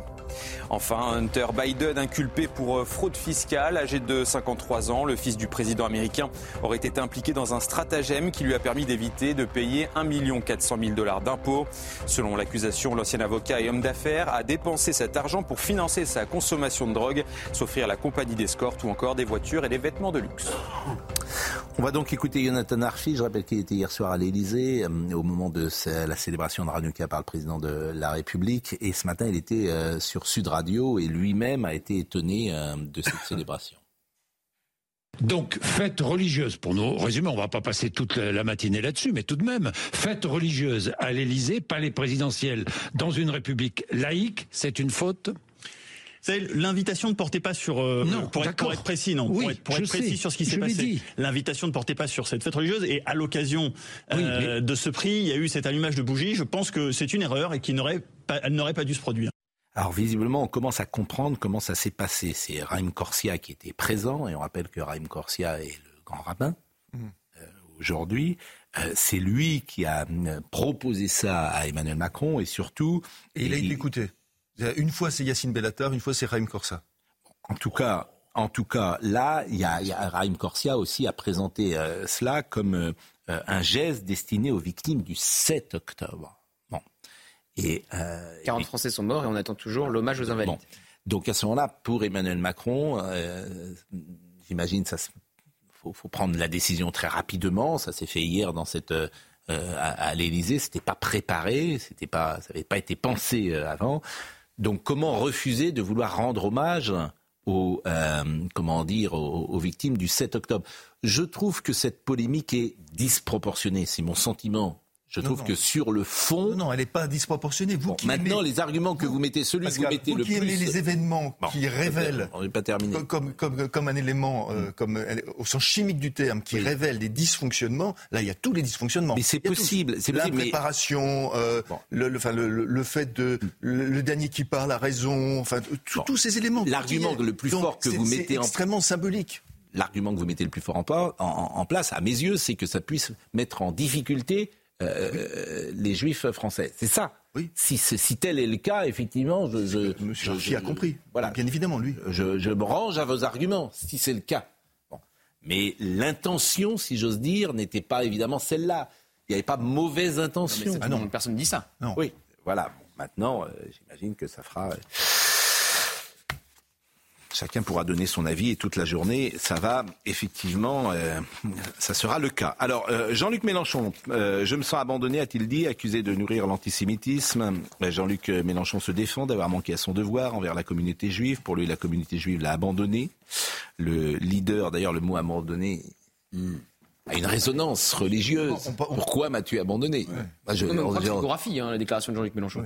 Enfin, Hunter Biden inculpé pour euh, fraude fiscale, âgé de 53 ans, le fils du président américain aurait été impliqué dans un stratagème qui lui a permis d'éviter de payer 1 400 000 dollars d'impôts. Selon l'accusation, l'ancien avocat et homme d'affaires a dépensé cet argent pour financer sa consommation de drogue, s'offrir la compagnie d'escorte ou encore des voitures et des vêtements de luxe. On va donc écouter Jonathan Arfi. Je rappelle qu'il était hier soir à l'Élysée au moment de la célébration de Hanouka par le président de la République. Et ce matin, il était euh, sur Sud Radio et lui-même a été étonné euh, de cette *laughs* célébration. Donc, fête religieuse, pour nous résumer, on va pas passer toute la matinée là-dessus, mais tout de même, fête religieuse à l'Élysée, palais présidentiel, dans une république laïque, c'est une faute? Vous savez, l'invitation ne portait pas sur. euh, Non, pour, être, d'accord. pour être précis, non. Oui, pour être, pour je être précis sais, sur ce qui s'est passé. L'invitation ne portait pas sur cette fête religieuse. Et à l'occasion euh, de ce prix, il y a eu cet allumage de bougies. Je pense que c'est une erreur et qui n'aurait pas, elle n'aurait pas dû se produire. Alors visiblement, on commence à comprendre comment ça s'est passé. C'est Raïm Corsia qui était présent, et on rappelle que Raïm Corsia est le grand rabbin Mhm. euh, aujourd'hui. Euh, c'est lui qui a euh, proposé ça à Emmanuel Macron, et surtout... Et il a été écouté. Une fois c'est Yacine Bellatar, une fois c'est Raïm Korsa. En tout cas, en tout cas, là, il y a, y a Raïm Corsia aussi a présenté euh, cela comme euh, un geste destiné aux victimes du 7 octobre. Et, euh, 40 Français sont morts et on attend toujours l'hommage aux invalides. Bon. Donc à ce moment-là, pour Emmanuel Macron, euh, j'imagine ça. Faut, faut prendre la décision très rapidement. Ça s'est fait hier dans cette euh, à, à l'Élysée. C'était pas préparé. C'était pas. Ça n'avait pas été pensé euh, avant. Donc comment refuser de vouloir rendre hommage aux euh, comment dire aux, aux victimes du 7 octobre? Je trouve que cette polémique est disproportionnée. C'est mon sentiment. Je Non, trouve non. que sur le fond, Non, non, elle n'est pas disproportionnée. Vous qui maintenant aimez- les arguments que vous mettez, celui que vous mettez vous le qui plus, aimez les événements Bon, qui révèlent on n'est pas terminé. comme, comme, comme un élément, euh, comme, euh, au sens chimique du terme, qui révèle des dysfonctionnements, là, il y a tous les dysfonctionnements. Mais c'est possible, c'est possible, mais- L'impréparation, euh, le, le, enfin, le, le- fait de... Le, le dernier qui parle a raison, enfin, tous ces éléments. L'argument le plus Donc, fort que c'est- vous c'est mettez en extrêmement symbolique. l'argument que vous mettez le plus fort en- en- en place, à mes yeux, c'est que ça puisse mettre en difficulté euh, les juifs français. C'est ça. Si, c'est- si tel est le cas, effectivement, je, je, Monsieur je- Arfi je- a compris. Voilà. Bien évidemment, lui. Je, je me range à vos arguments, si c'est le cas. Bon. Mais l'intention, si j'ose dire, n'était pas évidemment celle-là. Il n'y avait pas mauvaise intention. Ah non, personne ne dit ça. Oui, voilà. Bon, maintenant, euh, j'imagine que ça fera. euh, Chacun pourra donner son avis et toute la journée, ça va effectivement, euh, ça sera le cas. Alors, euh, Jean-Luc Mélenchon, euh, je me sens abandonné, a-t-il dit, accusé de nourrir l'antisémitisme? Jean-Luc Mélenchon se défend d'avoir manqué à son devoir envers la communauté juive. Pour lui, la communauté juive l'a abandonné. Le leader, d'ailleurs, le mot abandonné hmm, a une résonance religieuse. Pourquoi m'as-tu abandonné? Bah, je- Non, mais on croit que c'est je- une chorégraphie, hein, la déclaration de Jean-Luc Mélenchon.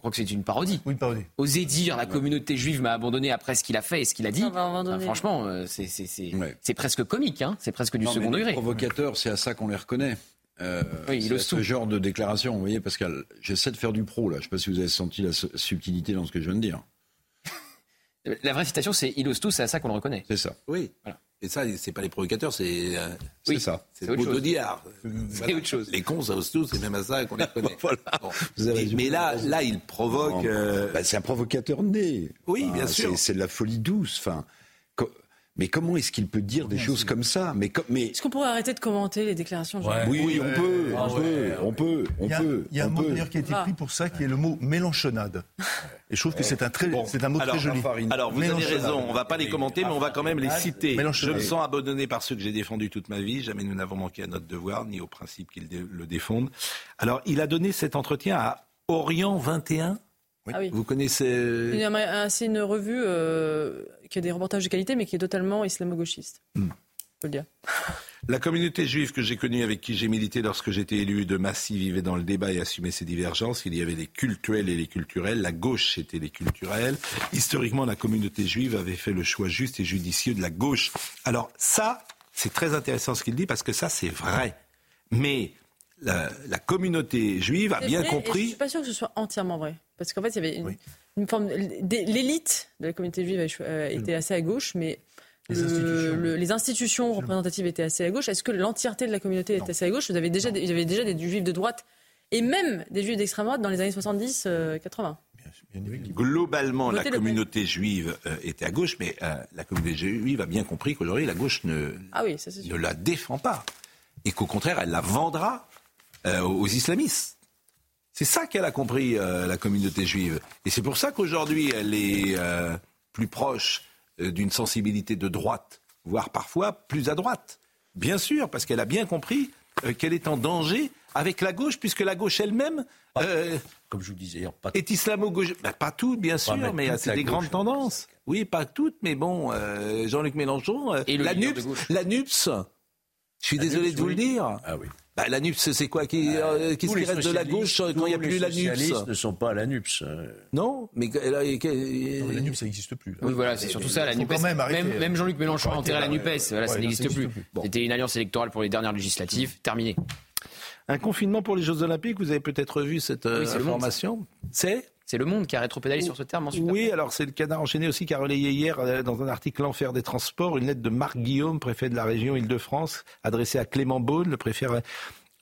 Je crois que c'est une parodie. Oui, une parodie. Oser dire la communauté juive m'a abandonné après ce qu'il a fait et ce qu'il a dit. Ça va abandonner. enfin, franchement, euh, c'est c'est- c'est- c'est presque comique, hein. c'est presque du Non, second les degré. provocateurs, c'est à ça qu'on les reconnaît. Euh, oui, ce genre de déclaration, vous voyez, Pascal, j'essaie de faire du pro là. Je ne sais pas si vous avez senti la subtilité dans ce que je viens de dire. *laughs* La vraie citation, c'est il ose tout, c'est à ça qu'on le reconnaît. C'est ça. Oui. Voilà. Et ça, c'est pas les provocateurs, c'est euh, oui, ça. C'est autre chose. *laughs* C'est autre chose. Les cons, ça ose tout, c'est même à ça qu'on les connaît. *laughs* voilà. mais, là, là, il provoque. Euh... Bah, c'est un provocateur né. Oui, bien sûr. C'est de la folie douce. Enfin, mais comment est-ce qu'il peut dire des choses comme ça? Mais, mais... Est-ce qu'on pourrait arrêter de commenter les déclarations Oui, on, peut, on, peut, on peut, on peut, Il y a, un mot d'ailleurs qui a été pris pour ça, qui est le mot mélanchonade. Et je trouve que c'est un, très, c'est un mot alors, très joli. Alors, vous avez raison, on ne va pas les commenter, mais on va quand même les citer. Je me sens abandonné par ceux que j'ai défendus toute ma vie. Jamais nous n'avons manqué à notre devoir, ni au principe qu'ils le défendent. Alors, il a donné cet entretien à Orient 21 ah oui. Vous connaissez. C'est une revue euh, qui a des reportages de qualité, mais qui est totalement islamo-gauchiste. Hmm. le dire. La communauté juive que j'ai connue, avec qui j'ai milité lorsque j'étais élu de Massy, vivait dans le débat et assumait ses divergences. Il y avait les cultuels et les culturels. La gauche, c'était les culturels. Historiquement, la communauté juive avait fait le choix juste et judicieux de la gauche. Alors ça, c'est très intéressant ce qu'il dit parce que ça, c'est vrai. Mais la, communauté juive a bien compris. je ne suis pas sûr que ce soit entièrement vrai. Parce qu'en fait, il y avait une, forme. L'élite de la communauté juive euh, était assez à gauche, mais les, institutions. représentatives étaient assez à gauche. Est-ce que l'entièreté de la communauté était assez à gauche? Vous avez déjà, des, déjà des juifs de droite et même des juifs d'extrême droite dans les années 70-80. Euh, Globalement, la communauté juive euh, était à gauche, mais la communauté juive a bien compris qu'aujourd'hui, la gauche ne, ah ne la défend pas. Et qu'au contraire, elle la vendra aux islamistes. C'est ça qu'elle a compris, euh, la communauté juive. Et c'est pour ça qu'aujourd'hui, elle est euh, plus proche euh, d'une sensibilité de droite, voire parfois plus à droite. Bien sûr, parce qu'elle a bien compris qu'elle est en danger avec la gauche, puisque la gauche elle-même, comme je vous disais, pas est islamo-gauche. Ben, pas toutes, bien sûr, mais c'est des grandes tendances. Oui, pas toutes, mais bon, Jean-Luc Mélenchon, la, NUPS, la NUPS, je suis désolé de vous le dire. Ah oui. Bah, la NUPS, c'est quoi qui, euh, Qu'est-ce qui reste de la gauche quand il n'y a plus la NUPS Les socialistes ne sont pas à la NUPS. Non, mais la NUPS, ça n'existe plus. Oui, voilà, c'est surtout ça, la NUPS. Même, même, Jean-Luc Mélenchon a enterré la NUPES. Voilà, ça n'existe plus. C'était une alliance électorale pour les dernières législatives. Terminé. Un confinement pour les Jeux Olympiques, vous avez peut-être vu cette euh, information. C'est c'est Le Monde qui a rétropédalé sur ce terme ensuite. Oui, alors c'est le canard enchaîné aussi qui a relayé hier euh, dans un article L'enfer des transports une lettre de Marc Guillaume, préfet de la région Île-de-France, adressée à Clément Beaune, le préfet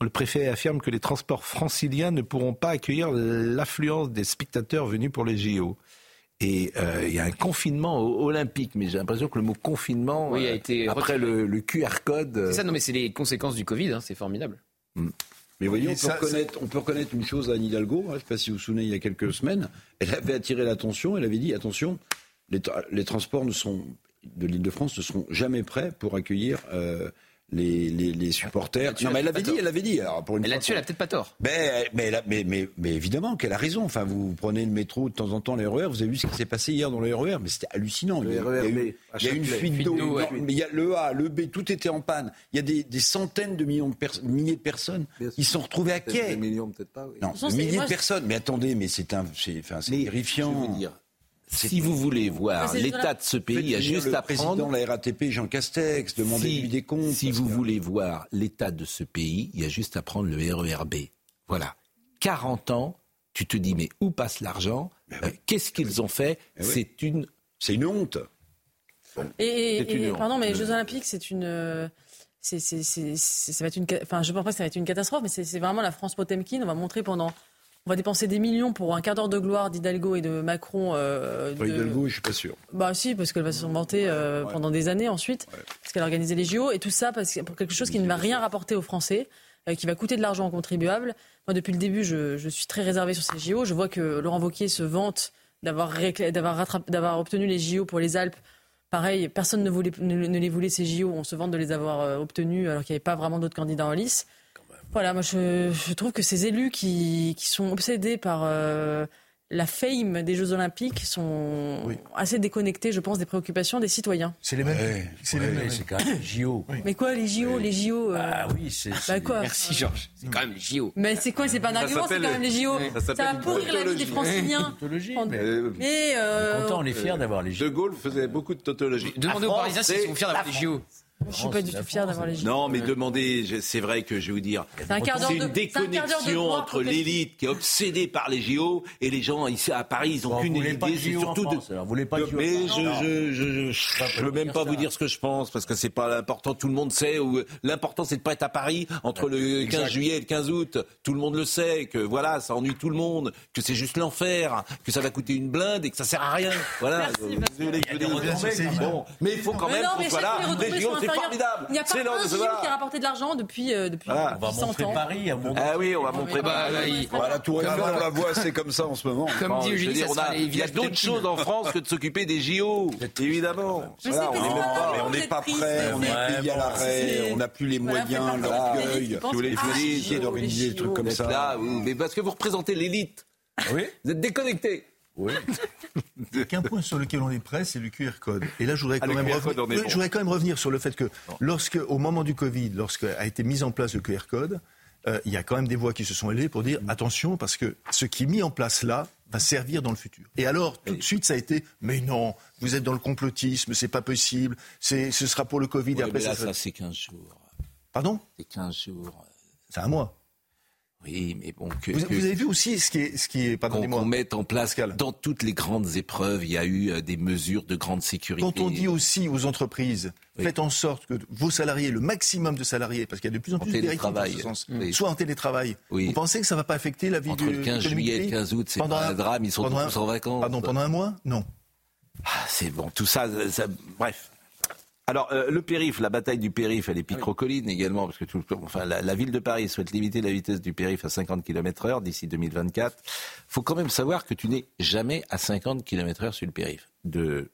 le préfet affirme que les transports franciliens ne pourront pas accueillir l'affluence des spectateurs venus pour les JO. Et euh, il y a un confinement olympique, mais j'ai l'impression que le mot confinement, oui, a été après le, QR code. C'est ça, non, mais c'est les conséquences du Covid, hein, c'est formidable. Hmm. Mais voyez, on, peut reconnaître, on, peut reconnaître, une chose à Anne Hidalgo, hein, je ne sais pas si vous vous souvenez, il y a quelques semaines, elle avait attiré l'attention, elle avait dit attention, les, transports ne sont, de l'île de France ne seront jamais prêts pour accueillir euh, les, les, les supporters. Non, mais elle l'avait dit, elle l'avait dit. Alors, pour une là-dessus, elle a peut-être pas tort. Mais, mais, mais, mais, mais évidemment qu'elle a raison. Enfin, vous prenez le métro de temps en temps, les RER, vous avez vu ce qui s'est passé hier dans le RER, mais c'était hallucinant. il y a, eu, il y a une fuite d'eau, mais il y a le A, le B, tout était en panne. Il y a des, des centaines de millions de personnes, milliers de personnes, ils sont retrouvés à quai. Des millions, peut-être pas. Oui. Non, des milliers de personnes. Mais attendez, mais c'est un, c'est, enfin, c'est terrifiant. Je veux dire, si vous voulez voir l'état de ce pays, il y a juste à prendre. président de la RATP, Jean Castex, demander lui des comptes. Si vous voulez voir l'état de ce pays, il y a juste à prendre le RERB. Voilà. 40 ans, tu te dis, mais où passe l'argent? Ben euh, Qu'est-ce qu'ils ont fait? Ben C'est une. C'est une honte. Et, pardon, mais les Jeux Olympiques, c'est une. C'est, ça va être une, enfin, je pense pas que ça va être une catastrophe, mais c'est, vraiment la France Potemkin. On va montrer pendant on va dépenser des millions pour un quart d'heure de gloire d'Hidalgo et de Macron. Euh, Hidalgo, je suis pas sûr. Bah si, parce qu'elle va se vanter euh, pendant des années ensuite, parce qu'elle a organisé les JO et tout ça parce, pour quelque chose qui ne va rien rapporter aux Français, euh, qui va coûter de l'argent aux contribuables. Moi, depuis le début, je, suis très réservé sur ces JO. Je vois que Laurent Wauquiez se vante d'avoir d'avoir obtenu les JO pour les Alpes. Pareil, personne ne, voulait, ne, les voulait ces JO. On se vante de les avoir euh, obtenus alors qu'il n'y avait pas vraiment d'autres candidats en lice. Voilà, moi je, trouve que ces élus qui, sont obsédés par euh, la fame des Jeux Olympiques sont assez déconnectés, je pense, des préoccupations des citoyens. C'est les mêmes. c'est quand même les JO. Mais quoi, les JO, les JO euh, Ah oui, c'est. Bah quoi Merci Georges. C'est quand même les JO. Mais c'est quoi C'est pas un argument, c'est quand même les JO. Ça, va pourrir la vie des Franciliens. Mais, mais euh, on est content, on est fiers d'avoir les JO. De Gaulle faisait beaucoup de tautologie. Demandez aux Parisiens s'ils sont fiers d'avoir les JO. Je suis pas du tout fier d'avoir les JO. Non, mais demandez, c'est vrai que je vais vous dire, C'est une déconnexion entre l'élite qui est obsédée par les JO et les gens ici à Paris, ils ont Bon, qu'une idée, surtout France, alors, vous voulez pas de Mais je, je veux même pas vous dire ce que je pense parce que c'est pas l'important. Tout le monde sait. Où l'important c'est de pas être à Paris entre le 15 juillet et le 15 août. Tout le monde le sait que voilà, ça ennuie tout le monde, que c'est juste l'enfer, que ça va coûter une blinde et que ça sert à rien. Voilà. Mais il faut quand même. faut- mais formidable. Il n'y a pas C'est un voilà. qui a rapporté de l'argent depuis, euh, depuis Voilà. 100 ans. Ah oui, on va montrer Bah, Paris. Bah, la Tour Eiffel, on la voit, c'est comme ça en ce moment. Comme Bon, dit Eugénie, il y a d'autres choses en France que de s'occuper des JO, évidemment. Voilà, on n'est pas prêt, on est pays à l'arrêt, on n'a plus les moyens, l'orgueil. Si vous voulez je ah, d'organiser des trucs comme ça. mais parce que vous représentez l'élite. Oui. Vous êtes déconnecté. Oui. *laughs* A qu'un point sur lequel on est prêt, c'est le QR code. Et là, je voudrais Ah, quand, même, revenir, Oui, bon. je voudrais quand même revenir sur le fait que, lorsque, au moment du Covid, lorsqu'a été mis en place le QR code, euh, il y a quand même des voix qui se sont élevées pour dire attention, parce que ce qui est mis en place là va servir dans le futur. Et alors, tout de suite, ça a été mais non, vous êtes dans le complotisme, c'est pas possible, ce sera pour le Covid. et après, mais là, ça, ça, c'est 15 jours. Pardon? C'est 15 jours. C'est un mois. Oui, mais bon, que, Vous, que- vous avez vu aussi ce qui est, ce qui est qu'on pardonnez-moi, qu'on mette en place dans toutes les grandes épreuves, il y a eu euh, des mesures de grande sécurité. Quand on dit aussi aux entreprises, faites en sorte que vos salariés, le maximum de salariés, parce qu'il y a de plus en En plus de dans ce sens, Oui. soit en télétravail, Oui. vous pensez que ça ne va pas affecter la vie Entre du le 15 économique juillet et le pays 15 août, c'est Pendant pas un- drame, ils sont tous un- en vacances. Pardon, pendant un mois Non. Ah, c'est bon, tout ça, ça- bref. Alors, euh, le périph, la bataille du périph, elle est picrocolline également, parce que tout, enfin, la, la ville de Paris souhaite limiter la vitesse du périph à 50 km heure d'ici 2024. faut quand même savoir que tu n'es jamais à 50 km heure sur le périph. De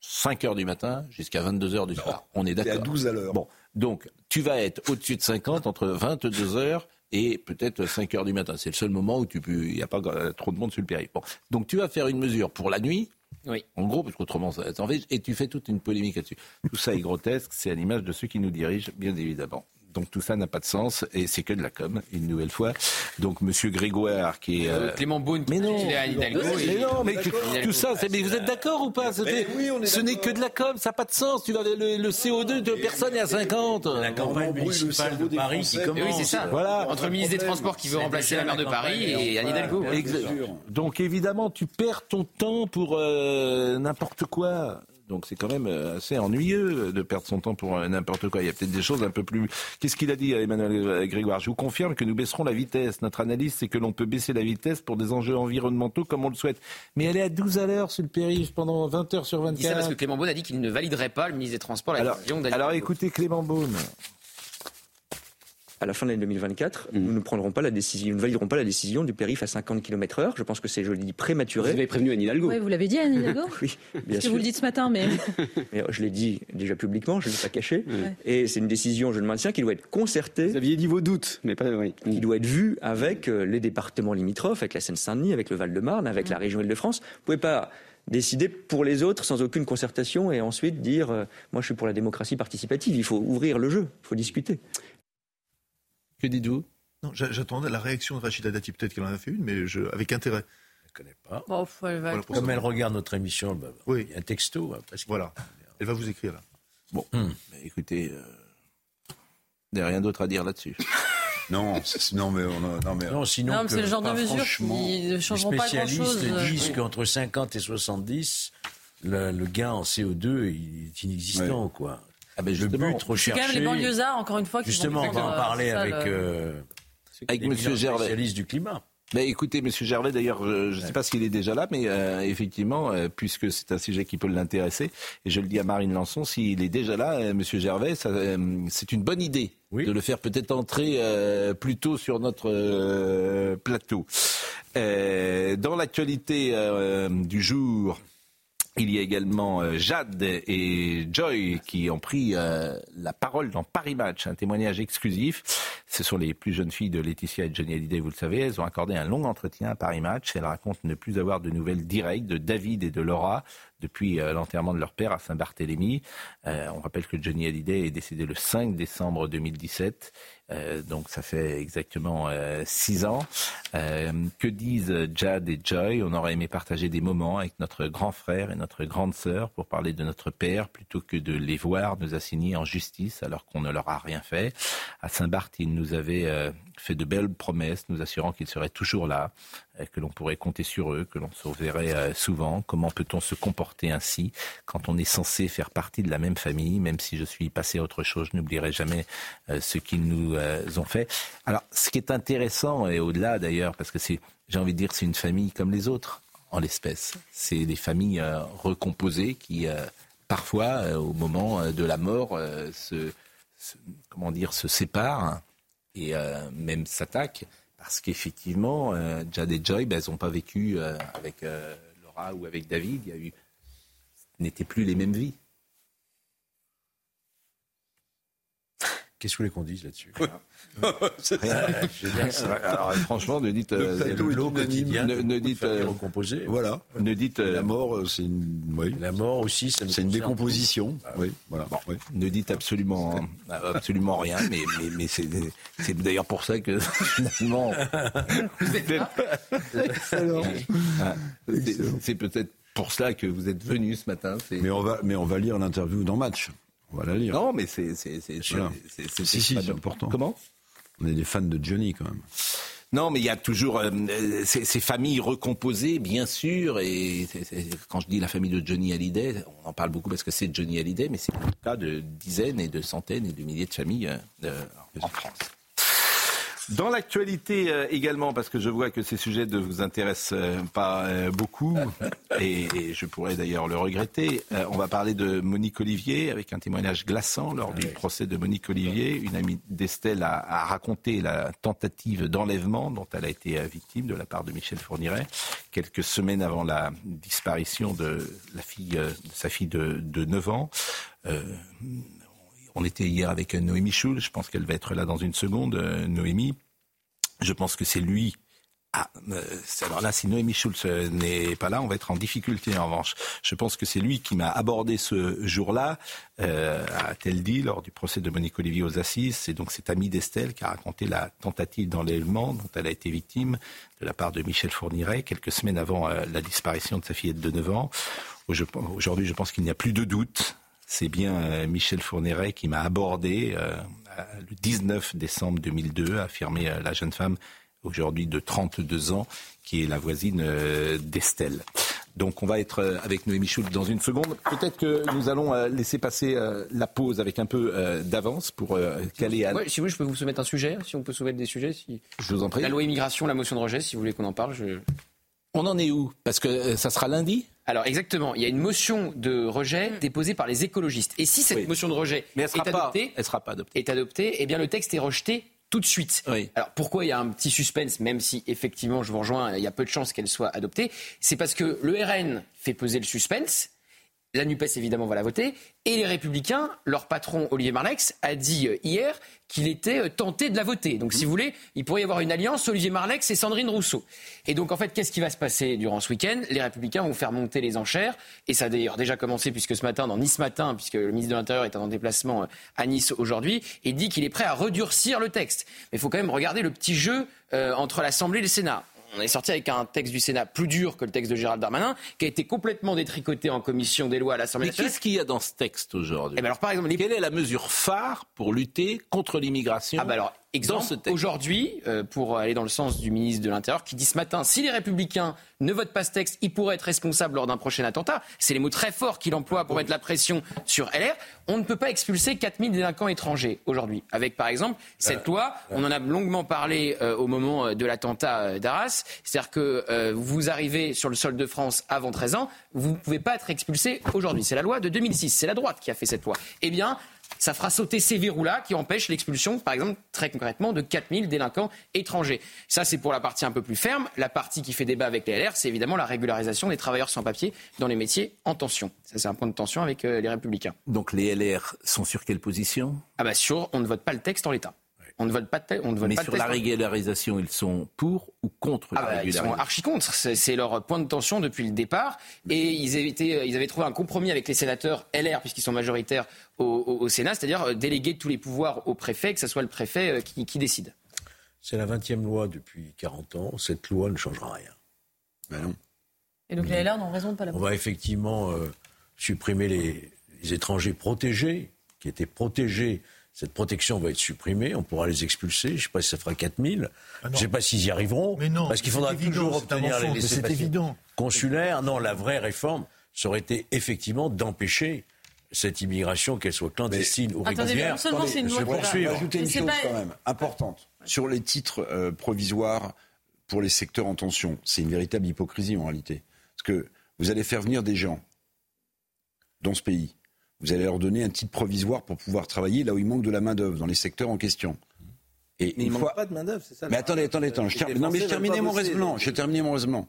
5 heures du matin jusqu'à 22 heures du soir. On est d'accord. à 12 à l'heure. Bon, donc, tu vas être au-dessus de 50 entre 22 heures et peut-être 5 heures du matin. C'est le seul moment où tu peux, il n'y a pas trop de monde sur le périph'. Bon. Donc, tu vas faire une mesure pour la nuit. Oui. En gros, parce qu'autrement, ça t'en fait, et tu fais toute une polémique là-dessus. Tout ça est grotesque, c'est à l'image de ceux qui nous dirigent, bien évidemment. Donc tout ça n'a pas de sens et c'est que de la com, une nouvelle fois. Donc Monsieur Grégoire qui est... Euh, Clément Beaune qui mais non, il est à Hidalgo. mais et- non, mais tout ça, c'est- mais vous êtes d'accord ou pas? C'était- Ce n'est que de la com, ça n'a pas de sens. Tu vas, le, le CO2 de personne est à 50. La campagne municipale de Paris qui commence. oui, c'est ça. Voilà. Entre le ministre des Transports qui veut remplacer la maire de Paris et Anne Hidalgo. Donc évidemment, tu perds ton temps pour euh, n'importe quoi. Donc c'est quand même euh, assez ennuyeux de perdre son temps pour euh, n'importe quoi. Il y a peut-être des choses un peu plus... Qu'est-ce qu'il a dit à Emmanuel Grégoire? Je vous confirme que nous baisserons la vitesse. Notre analyse, c'est que l'on peut baisser la vitesse pour des enjeux environnementaux comme on le souhaite. Mais elle est à 12 à l'heure sur le périph' pendant 20 heures sur Il dit ça parce 24. que Clément Beaune a dit qu'il ne validerait pas, le ministre des Transports, la Alors, décision alors écoutez Clément Beaune. À la fin de l'année 2024, nous ne prendrons pas la décision, nous ne validerons pas la décision du périph à 50 km heure. Je pense que c'est, je le dis, prématuré. Vous avez prévenu Anne Hidalgo. Oui, vous l'avez dit, Anne Hidalgo *laughs* Oui, bien Parce que sûr. vous le dites ce matin, mais. *laughs* Mais je l'ai dit déjà publiquement, je ne l'ai pas caché. Et c'est une décision, je le maintiens, qui doit être concertée. Vous aviez dit vos doutes, mais pas oui. Qui doit être vue avec euh, les départements limitrophes, avec la Seine-Saint-Denis, avec le Val-de-Marne, avec la région Île-de-France. Vous pouvez pas décider pour les autres sans aucune concertation et ensuite dire euh, moi je suis pour la démocratie participative. Il faut ouvrir le jeu, il faut discuter. Que dites-vous Non, j'a- j'attendais la réaction de Rachida Dati. Peut-être qu'elle en a fait une, mais je, avec intérêt. Je ne connais pas. Bon, faut- elle va Voilà, être- pour Comme ça. elle regarde notre émission, bah, Oui. il y a un texto. hein, presque. Voilà. Elle va vous écrire là. Bon, bah, écoutez, euh, il n'y a rien d'autre à dire là-dessus. *laughs* Non, non, mais, on a- non, mais Non, sinon, Non, mais que, c'est le genre de mesures qui ne changeront les pas grand-chose. spécialistes disent Oui. qu'entre 50 et 70, le, le gain en CO2 il est inexistant. Quoi. Ah ben le justement, but C'est quand recherché... même les banlieusards, encore une fois, qui Justement, vont on va en parler euh, avec, le- euh, Avec éminents Gervais. spécialistes du climat. Ben, écoutez, Monsieur Gervais, d'ailleurs, je ne sais pas s'il est déjà là, mais euh, effectivement, euh, puisque c'est un sujet qui peut l'intéresser, et je le dis à Marine Lançon, s'il est déjà là, euh, Monsieur Gervais, euh, c'est une bonne idée de le faire peut-être entrer euh, plus tôt sur notre euh, plateau. Euh, dans l'actualité euh, du jour, il y a également euh, Jade et Joy qui ont pris euh, la parole dans Paris Match, un témoignage exclusif. Ce sont les plus jeunes filles de Laetitia et Johnny Hallyday, vous le savez. Elles ont accordé un long entretien à Paris Match. Elles racontent ne plus avoir de nouvelles directes de David et de Laura depuis euh, l'enterrement de leur père à Saint-Barthélemy. Euh, on rappelle que Johnny Hallyday est décédé le 5 décembre 2017. Euh, donc ça fait exactement euh, six ans. Euh, que disent Jad et Joy? On aurait aimé partager des moments avec notre grand frère et notre grande sœur pour parler de notre père plutôt que de les voir nous assigner en justice alors qu'on ne leur a rien fait. À Saint-Barth, ils nous avaient fait de belles promesses, nous assurant qu'ils seraient toujours là, que l'on pourrait compter sur eux, que l'on se reverrait souvent. Comment peut-on se comporter ainsi quand on est censé faire partie de la même famille? Même si je suis passé à autre chose, je n'oublierai jamais ce qu'ils nous ont fait. Alors, ce qui est intéressant, et au-delà d'ailleurs, parce que c'est, j'ai envie de dire, c'est une famille comme les autres, en l'espèce. C'est des familles euh, recomposées qui, euh, parfois, euh, au moment de la mort, se, comment dire, se séparent et même s'attaquent. Parce qu'effectivement, Jad et Joy, ben, elles n'ont pas vécu avec Laura ou avec David. Il y a eu, n'étaient plus les mêmes vies. Qu'est-ce que vous voulez qu'on dise là-dessus *laughs* Alors, franchement, ne dites. Euh, le quotidien. Ne, ne dites. Euh, recomposer. Voilà. Ne dites. Euh, la mort, c'est une. Oui. La mort aussi, c'est une décomposition. Ah, oui. Voilà. Bon, oui. Ne dites absolument, absolument rien, mais, mais, mais c'est, c'est d'ailleurs pour ça que *laughs* finalement. c'est peut-être pour cela que vous êtes venu ce matin. Mais on va, mais on va lire l'interview dans Match. On va la lire. Non, mais c'est c'est si, si, c'est important. Comment? On est des fans de Johnny quand même. Non, mais il y a toujours euh, ces, ces, familles recomposées, bien sûr. Et quand je dis la famille de Johnny Hallyday, on en parle beaucoup parce que c'est Johnny Hallyday, mais c'est le cas de dizaines et de centaines et de milliers de familles euh, en France. Dans l'actualité euh, également, parce que je vois que ces sujets ne vous intéressent euh, pas euh, beaucoup, *laughs* et, et, je pourrais d'ailleurs le regretter, euh, on va parler de Monique Olivier avec un témoignage glaçant lors du procès de Monique Olivier. Une amie d'Estelle a, a, raconté la tentative d'enlèvement dont elle a été victime de la part de Michel Fourniret quelques semaines avant la disparition de la fille, de sa fille de, de 9 ans. On était hier avec Noémie Schul, je pense qu'elle va être là dans une seconde, Noémie. Je pense que c'est lui. Ah, euh, alors là, si Noémie Schulz n'est pas là, on va être en difficulté en revanche. Je pense que c'est lui qui m'a abordé ce jour-là, euh, a-t-elle dit, lors du procès de Monique Olivier aux Assises. C'est donc cet ami d'Estelle qui a raconté la tentative d'enlèvement dont elle a été victime de la part de Michel Fourniret quelques semaines avant euh, la disparition de sa fillette de 9 ans. Aujourd'hui, je pense qu'il n'y a plus de doute c'est bien euh, Michel Fourniret qui m'a abordé euh, le 19 décembre 2002, a affirmé euh, la jeune femme aujourd'hui de 32 ans, qui est la voisine d'Estelle. Donc on va être avec Noémie Schultz dans une seconde. Peut-être que nous allons laisser passer la pause avec un peu d'avance pour caler Anne. Ouais, si vous voulez, je peux vous soumettre un sujet, si on peut soumettre des sujets. Si... Je vous en prie. La loi immigration, la motion de rejet, si vous voulez qu'on en parle. Je... On en est où? Parce que ça sera lundi? Alors exactement, il y a une motion de rejet déposée par les écologistes. Et si cette oui. motion de rejet Mais est, pas, adoptée, elle sera pas adoptée, est adoptée, eh bien le texte est rejeté tout de suite. Oui. Alors pourquoi il y a un petit suspense, même si effectivement je vous rejoins, il y a peu de chances qu'elle soit adoptée, c'est parce que le RN fait peser le suspense. La NUPES, évidemment, va la voter. Et les Républicains, leur patron, Olivier Marlex, a dit hier qu'il était tenté de la voter. Donc, si vous voulez, il pourrait y avoir une alliance Olivier Marlex et Sandrine Rousseau. Et donc, en fait, qu'est-ce qui va se passer durant ce week-end? Les Républicains vont faire monter les enchères. Et ça a d'ailleurs déjà commencé, puisque ce matin, dans Nice Matin, puisque le ministre de l'Intérieur est en déplacement à Nice aujourd'hui, et dit qu'il est prêt à redurcir le texte. Mais il faut quand même regarder le petit jeu euh, entre l'Assemblée et le Sénat on est sorti avec un texte du Sénat plus dur que le texte de Gérald Darmanin, qui a été complètement détricoté en commission des lois à l'Assemblée nationale. Qu'est-ce qu'il y a dans ce texte aujourd'hui? Eh ben alors, par exemple, les... Quelle est la mesure phare pour lutter contre l'immigration? Ah ben alors, Exemple, aujourd'hui, euh, pour aller dans le sens du ministre de l'Intérieur, qui dit ce matin, si les Républicains ne votent pas ce texte, ils pourraient être responsables lors d'un prochain attentat. C'est les mots très forts qu'il emploie pour mettre la pression sur LR. On ne peut pas expulser 4000 délinquants étrangers aujourd'hui. Avec, par exemple, cette loi, on en a longuement parlé euh, au moment de l'attentat d'Arras. C'est-à-dire que euh, vous arrivez sur le sol de France avant 13 ans, vous ne pouvez pas être expulsé aujourd'hui. C'est la loi de 2006. C'est la droite qui a fait cette loi. Eh bien, ça fera sauter ces verrous-là qui empêchent l'expulsion, par exemple, très concrètement, de 4000 délinquants étrangers. Ça, c'est pour la partie un peu plus ferme. La partie qui fait débat avec les LR, c'est évidemment la régularisation des travailleurs sans papier dans les métiers en tension. Ça, c'est un point de tension avec euh, les Républicains. Donc les LR sont sur quelle position? Ah bah sur, on ne vote pas le texte en l'état. On ne vole pas de, on ne vole Mais pas sur la régularisation, ils sont pour ou contre la Ah bah, ils régularisation sont archi contre. C'est leur point de tension depuis le départ. Et ils avaient, été- ils avaient trouvé un compromis avec les sénateurs LR, puisqu'ils sont majoritaires au, au- au Sénat, c'est-à-dire euh, déléguer tous les pouvoirs au préfet, que ce soit le préfet euh, qui, qui décide. C'est la 20e loi depuis 40 ans. Cette loi ne changera rien. Ben non. Et donc les LR n'ont raison de pas la On va effectivement euh, supprimer les, les étrangers protégés, qui étaient protégés. Cette protection va être supprimée, on pourra les expulser. Je ne sais pas si ça fera 4000. je ne sais pas s'ils y arriveront. Mais non, parce qu'il c'est faudra évident, toujours obtenir les évident. consulaires. Non, la vraie réforme, ça aurait été effectivement d'empêcher cette immigration, qu'elle soit clandestine ou Attendez, régulière, non seulement c'est une loi poursuivre. Je vais ajouter une chose pas- quand même importante sur les titres euh, provisoires pour les secteurs en tension. C'est une véritable hypocrisie en réalité. Parce que vous allez faire venir des gens dans ce pays. Vous allez leur donner un titre provisoire pour pouvoir travailler là où il manque de la main-d'œuvre, dans les secteurs en question. Et Mais il manque pas de main-d'œuvre, c'est ça Mais attendez, attendez, attendez. Je termine- Non, mais je mon. J'ai terminé mon raisonnement.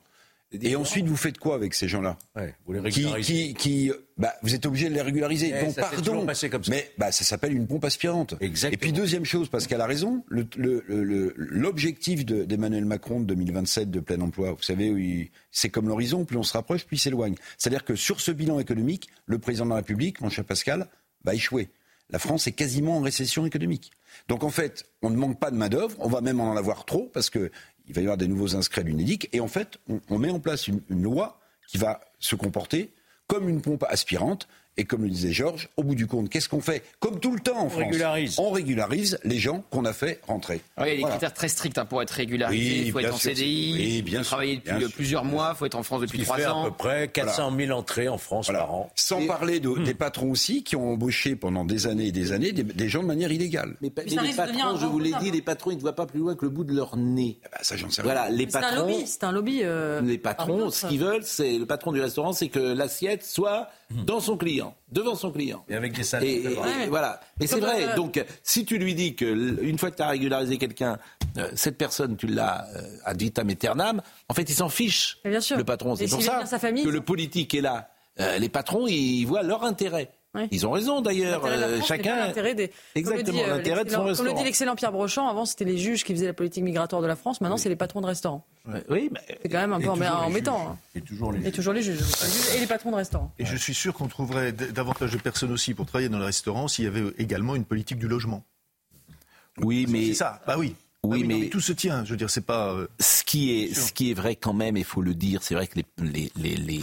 Et ensuite, vous faites quoi avec ces gens-là vous les qui, régularisez. qui, qui, bah, vous êtes obligé de les régulariser. Eh, Donc, pardon, toujours passé comme ça. mais bah, ça s'appelle une pompe aspirante. Et puis deuxième chose, parce qu'elle a raison, le- le- le- l'objectif de- d'Emmanuel Macron de 2027 de plein emploi, vous savez, oui, c'est comme l'horizon, plus on se rapproche, plus il s'éloigne. C'est-à-dire que sur ce bilan économique, le président de la République, mon cher Pascal, va échouer. La France est quasiment en récession économique. Donc en fait, on ne manque pas de main-d'œuvre, on va même en avoir trop, parce que il va y avoir des nouveaux inscrits à l'UNEDIC, et en fait, on, met en place une loi qui va se comporter comme une pompe aspirante. Et comme le disait Georges, au bout du compte, qu'est-ce qu'on fait Comme tout le temps en France, régularise. on régularise les gens qu'on a fait rentrer. Alors, il y a des Voilà. critères très stricts hein, pour être régularisé. Oui, il faut être bien en sûr, CDI, il bien faut sûr, travailler depuis bien sûr. plusieurs mois, il faut être en France depuis trois fait à ans. peu près 400 000 entrées en France par an. Sans parler de- des patrons aussi qui ont embauché pendant des années et des années des, des gens de manière illégale. Mais, Mais mais ça les risque de devenir patrons, je vous l'ai dit, les patrons, ils ne voient pas plus loin que le bout de leur nez. bah, ça, j'en sais Voilà, rien. les C'est un patrons, lobby. C'est un lobby. euh, les patrons, ce qu'ils veulent, c'est le patron du restaurant, c'est que l'assiette soit dans son client, devant son client. Et avec des salaires. et- et voilà. Mais c'est vrai. Donc, si tu lui dis que une fois que tu as régularisé quelqu'un, euh, cette personne, tu l'as euh, ad vitam aeternam, en fait, il s'en fiche. Bien sûr. Le patron, c'est pour ça sa famille, que le politique est là. Euh, les patrons, ils voient leur intérêt. Ils ont raison d'ailleurs. De euh, chacun. l'intérêt des- Exactement, comme le dit, euh, l'intérêt de son l'excellent- Comme le restaurant. dit l'excellent Pierre Brochant, avant c'était les juges qui faisaient la politique migratoire de la France, maintenant c'est les patrons de restaurants. Oui, mais C'est quand même un Et peu embêtant. hein. Et toujours les Et toujours les juges. Et les patrons de restaurants. Et je suis sûr qu'on trouverait davantage de personnes aussi pour travailler dans le restaurant s'il y avait également une politique du logement. oui, mais C'est ça, bah oui. Oui, Ah non, mais- tout se tient. Je veux dire, c'est pas. euh, ce qui est, ce qui est vrai quand même, il faut le dire, c'est vrai que les, les, les, les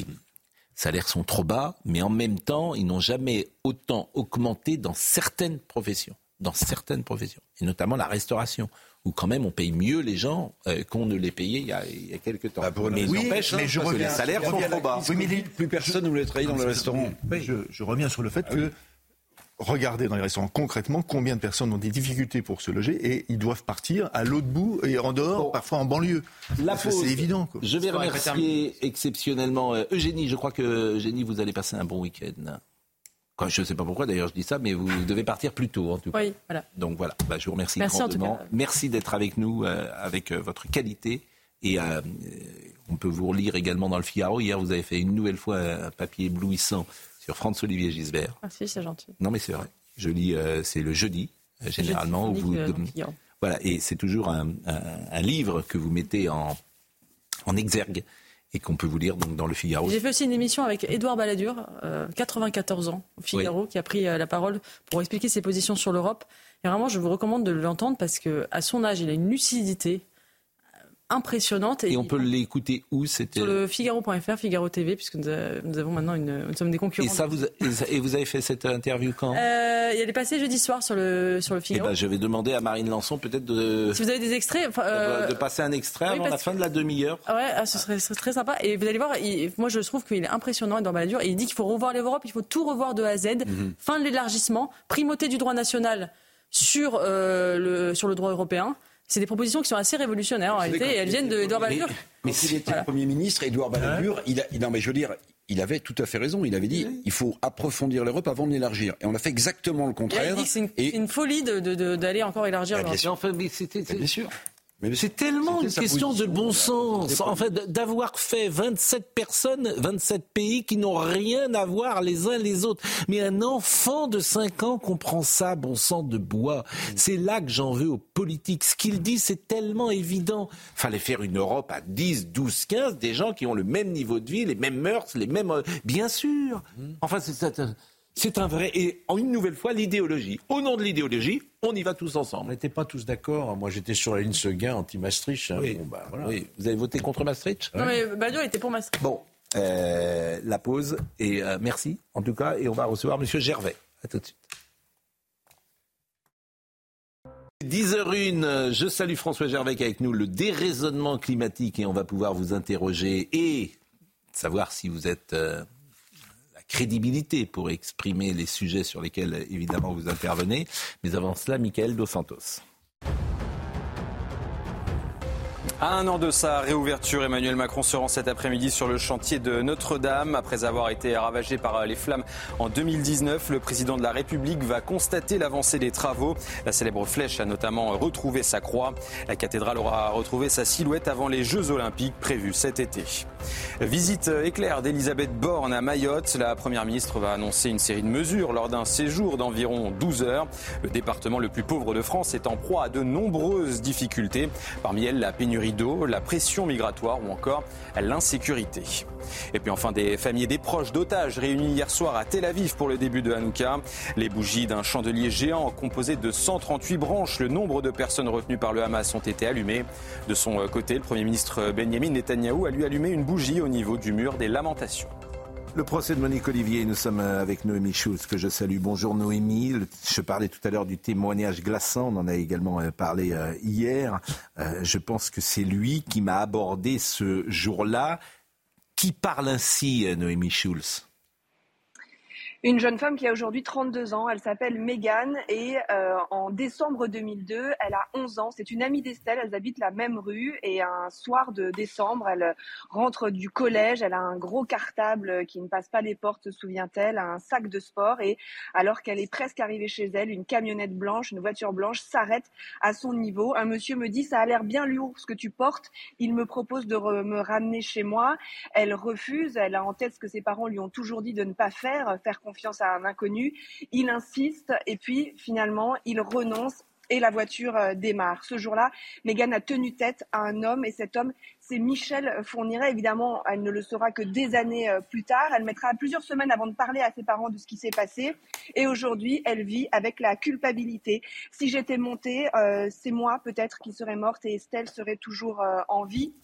salaires sont trop bas, mais en même temps, ils n'ont jamais autant augmenté dans certaines professions, dans certaines professions, et notamment la restauration, où quand même on paye mieux les gens euh, qu'on ne les payait il y a, il y a quelques temps. Bah, pour mais Oui, mais hein, je parce que les salaires sont trop bas. crise. Oui, mais les- Plus personne ne voulait travailler dans le restaurant. Je, je reviens sur le fait que regardez dans les restaurants concrètement combien de personnes ont des difficultés pour se loger et ils doivent partir à l'autre bout et en dehors, Bon. parfois en banlieue. La Parce que pause. c'est évident. Quoi. Je vais remercier exceptionnellement euh, Eugénie. Je crois que Eugénie, vous allez passer un bon week-end. Je ne sais pas pourquoi d'ailleurs je dis ça, mais vous *laughs* devez partir plus tôt en tout cas. Oui, voilà. Donc voilà, Bah, je vous remercie Merci en tout grandement. cas. Merci d'être avec nous euh, avec euh, votre qualité. Et euh, on peut vous relire également dans le Figaro. Hier, vous avez fait une nouvelle fois un papier éblouissant sur Franz-Olivier Gisbert. Merci, c'est gentil. Non, mais c'est vrai. Je lis, euh, c'est le jeudi, euh, généralement. Jeudi où vous, euh, voilà, et c'est toujours un, un- un livre que vous mettez en, en exergue et qu'on peut vous lire donc dans le Figaro. J'ai fait aussi une émission avec Édouard Balladur, euh, 94 ans, au Figaro, qui a pris la parole pour expliquer ses positions sur l'Europe. Et vraiment, je vous recommande de l'entendre parce que à son âge, il a une lucidité impressionnante. Et on peut l'écouter où C'était sur le Figaro.fr, Figaro TV, puisque nous, euh, nous avons maintenant une, nous sommes des concurrents. et ça vous a- et vous avez fait cette interview quand? Euh, il est passé jeudi soir sur le sur le Eh Figaro. ben, je vais demander à Marine Lançon peut-être de, Si vous avez des extraits, euh, de passer un extrait oui, avant la fin de la demi-heure. Ah ouais, ah, ce, serait, ce serait très sympa. Et vous allez voir, il- moi je trouve qu'il est impressionnant dans Balladur. Et il dit qu'il faut revoir l'Europe, il faut tout revoir de A à Z. Mhm. Fin de l'élargissement, primauté du droit national sur, euh, le, sur le droit européen. C'est des propositions qui sont assez révolutionnaires en réalité. Et elles viennent d'Edouard Balladur. Mais s'il était Premier ministre, Édouard Balladur, il a, il- non mais je veux dire, il avait tout à fait raison. Il avait dit, il faut approfondir l'Europe avant de l'élargir. Et on a fait exactement le Et il contraire. dit que c'est une, c'est une folie de- de- de- d'aller encore élargir Bah, l'Europe. bien sûr. Enfin, mais Bien sûr. C'est tellement une question de bon sens. En fait, d'avoir fait 27 personnes, 27 pays qui n'ont rien à voir les uns les autres. Mais un enfant de 5 ans comprend ça, bon sang de bois. C'est là que j'en veux aux politiques. Ce qu'il dit, c'est tellement évident. Fallait faire une Europe à 10, 12, 15, des gens qui ont le même niveau de vie, les mêmes mœurs, les mêmes... euh, Bien sûr. Enfin, c'est c'est un- vrai... Et en une nouvelle fois, l'idéologie. Au nom de l'idéologie, on y va tous On ensemble. n'était pas tous d'accord. Moi, j'étais sur la ligne Seguin, anti-Maastricht. hein. Oui. Bon, bah, voilà. Oui, vous avez voté contre Maastricht? Non, mais Badio était pour Maastricht. Bon, euh, la pause et euh, merci en tout cas et on va recevoir Monsieur Gervais. À tout de suite. 10h01, euh, je salue François Gervais qui est avec nous, le déraisonnement climatique et on va pouvoir vous interroger et savoir si vous êtes euh, crédibilité pour exprimer les sujets sur lesquels évidemment vous intervenez. Mais avant cela, Michael Dos Santos. À un an de sa réouverture, Emmanuel Macron se rend cet après-midi sur le chantier de Notre-Dame. Après avoir été ravagé par les flammes en 2019, le président de la République va constater l'avancée des travaux. La célèbre flèche a notamment retrouvé sa croix. La cathédrale aura retrouvé sa silhouette avant les Jeux Olympiques prévus cet été. Visite éclair d'Elisabeth Borne à Mayotte. La première ministre va annoncer une série de mesures lors d'un séjour d'environ 12 heures. Le département le plus pauvre de France est en proie à de nombreuses difficultés. Parmi elles, la pénurie la pression migratoire ou encore l'insécurité. Et puis enfin, des familles des proches d'otages réunis hier soir à Tel Aviv pour le début de Hanouka. Les bougies d'un chandelier géant composé de 138 branches, le nombre de personnes retenues par le Hamas ont été allumées. De son côté, le Premier ministre Benjamin Netanyahou a lui allumé une bougie au niveau du mur des lamentations. Le procès de Monique Olivier, nous sommes avec Noémie Schulz, que je salue. Bonjour Noémie. Je parlais tout à l'heure du témoignage glaçant, on en a également euh, parlé euh, hier. Euh, je pense que c'est lui qui m'a abordé ce jour-là. Qui parle ainsi, euh, Noémie Schulz? Une jeune femme qui a aujourd'hui 32 ans, elle s'appelle Megan et euh, en décembre 2002, elle a 11 ans. C'est une amie d'Estelle, elles habitent la même rue et un soir de décembre, elle rentre du collège, elle a un gros cartable qui ne passe pas les portes, se souvient-elle, un sac de sport et alors qu'elle est presque arrivée chez elle, une camionnette blanche, une voiture blanche s'arrête à son niveau. Un monsieur me dit ça a l'air bien lourd ce que tu portes, il me propose de me ramener chez moi. Elle refuse, elle a en tête ce que ses parents lui ont toujours dit de ne pas faire, faire confiance à un inconnu. Il insiste et puis finalement il renonce et la voiture euh, démarre. Ce jour-là, Megan a tenu tête à un homme et cet homme, c'est Michel Fourniret. Évidemment, elle ne le saura que des années euh, plus tard. Elle mettra plusieurs semaines avant de parler à ses parents de ce qui s'est passé. Et aujourd'hui, elle vit avec la culpabilité. Si j'étais montée, euh, c'est moi peut-être qui serais morte et Estelle serait toujours en vie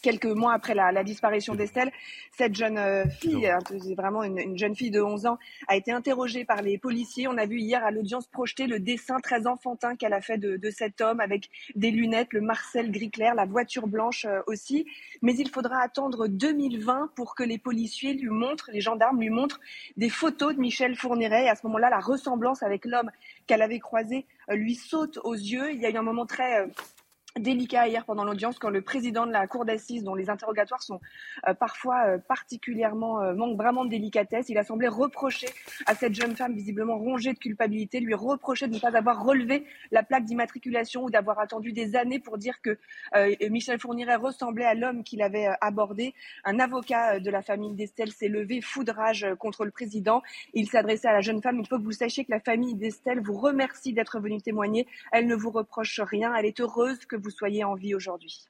quelques mois après la, la disparition d'Estelle, cette jeune euh, fille, vraiment une, une jeune fille de 11 ans, a été interrogée par les policiers. On a vu hier à l'audience projeter le dessin très enfantin qu'elle a fait de, de cet homme avec des lunettes, le Marcel gris clair, la voiture blanche euh, aussi. Mais il faudra attendre 2020 pour que les policiers lui montrent, les gendarmes lui montrent des photos de Michel Fourniret. Et à ce moment-là, la ressemblance avec l'homme qu'elle avait croisé euh, lui saute aux yeux. Il y a eu un moment très... délicat hier pendant l'audience quand le président de la cour d'assises, dont les interrogatoires sont euh, parfois euh, particulièrement euh, manquent vraiment de délicatesse, il a semblé reprocher à cette jeune femme visiblement rongée de culpabilité, lui reprocher de ne pas avoir relevé la plaque d'immatriculation ou d'avoir attendu des années pour dire que Michel Fourniret ressemblait à l'homme qu'il avait abordé. Un avocat de la famille d'Estelle s'est levé foudrage contre le président. Il s'adressait à la jeune femme. Il faut que vous sachiez que la famille d'Estelle vous remercie d'être venue témoigner. Elle ne vous reproche rien. Elle est heureuse que vous soyez en vie aujourd'hui.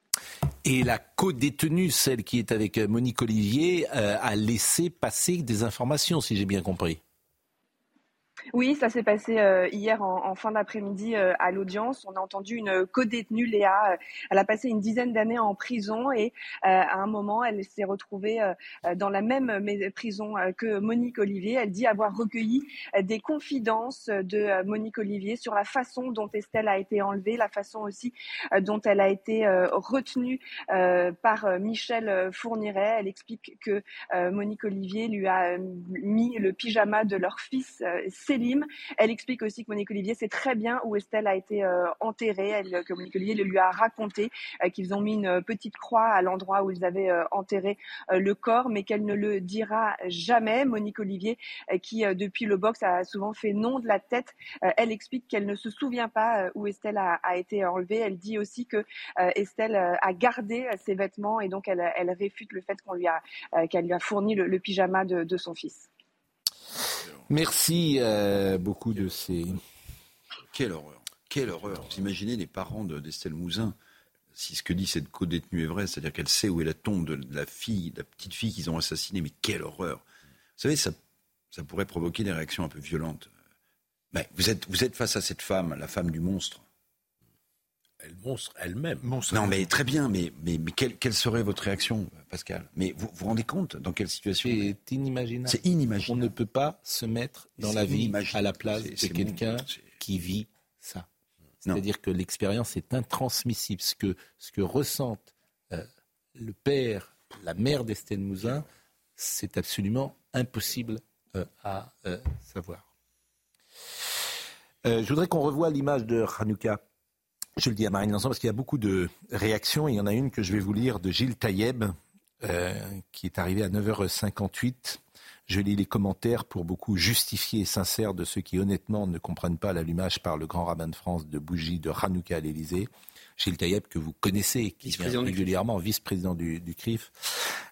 Et la co-détenue, celle qui est avec euh, Monique Olivier, euh, a laissé passer des informations, si j'ai bien compris. Oui, ça s'est passé euh, hier en, fin d'après-midi euh, à l'audience. On a entendu une co-détenue, Léa. Euh, elle a passé une dizaine d'années en prison et euh, à un moment, elle s'est retrouvée euh, euh, dans la même prison euh, que Monique Olivier. Elle dit avoir recueilli euh, des confidences de euh, Monique Olivier sur la façon dont Estelle a été enlevée, la façon aussi euh, dont elle a été euh, retenue euh, par euh, Michel euh, Fourniret. Elle explique que euh, Monique Olivier lui a euh, mis le pyjama de leur fils, euh, Elle explique aussi que Monique Olivier sait très bien où Estelle a été enterrée. Elle, que Monique Olivier lui a raconté, qu'ils ont mis une petite croix à l'endroit où ils avaient enterré le corps, mais qu'elle ne le dira jamais. Monique Olivier, qui depuis le box a souvent fait non de la tête, elle explique qu'elle ne se souvient pas où Estelle a, été enlevée. Elle dit aussi que Estelle a gardé ses vêtements et donc elle, réfute le fait qu'elle lui a fourni le, pyjama de, son fils. Merci euh, beaucoup de ces. Quelle horreur. Quelle horreur. Vous imaginez les parents d'Estelle Mouzin, si ce que dit cette co-détenue est vrai, c'est-à-dire qu'elle sait où est la tombe de la fille, de la petite fille qu'ils ont assassinée, mais quelle horreur. Vous savez, ça, ça pourrait provoquer des réactions un peu violentes. Mais vous êtes, vous êtes face à cette femme, la femme du monstre elle monstre elle-même. Non, mais très bien, mais, mais, mais quelle, serait votre réaction, Pascal? Mais vous vous rendez compte dans quelle situation C'est inimaginable. C'est inimaginable. On ne peut pas se mettre dans la vie à la place de quelqu'un qui vit ça. C'est-à-dire que l'expérience est intransmissible. Ce que, ce que ressentent euh, le père, la mère d'Estelle Mouzin, c'est absolument impossible euh, à euh, savoir. je voudrais qu'on revoie l'image de Hanouka je le dis à Marine Lançon parce qu'il y a beaucoup de réactions. Il y en a une que je vais vous lire de Gilles Taïeb, euh, qui est arrivé à 9h58. Je lis les commentaires pour beaucoup justifiés et sincères de ceux qui honnêtement ne comprennent pas l'allumage par le grand rabbin de France de bougies de Hanouka à l'Élysée. Gilles Taïeb, que vous connaissez, qui est régulièrement vice-président du, du, CRIF.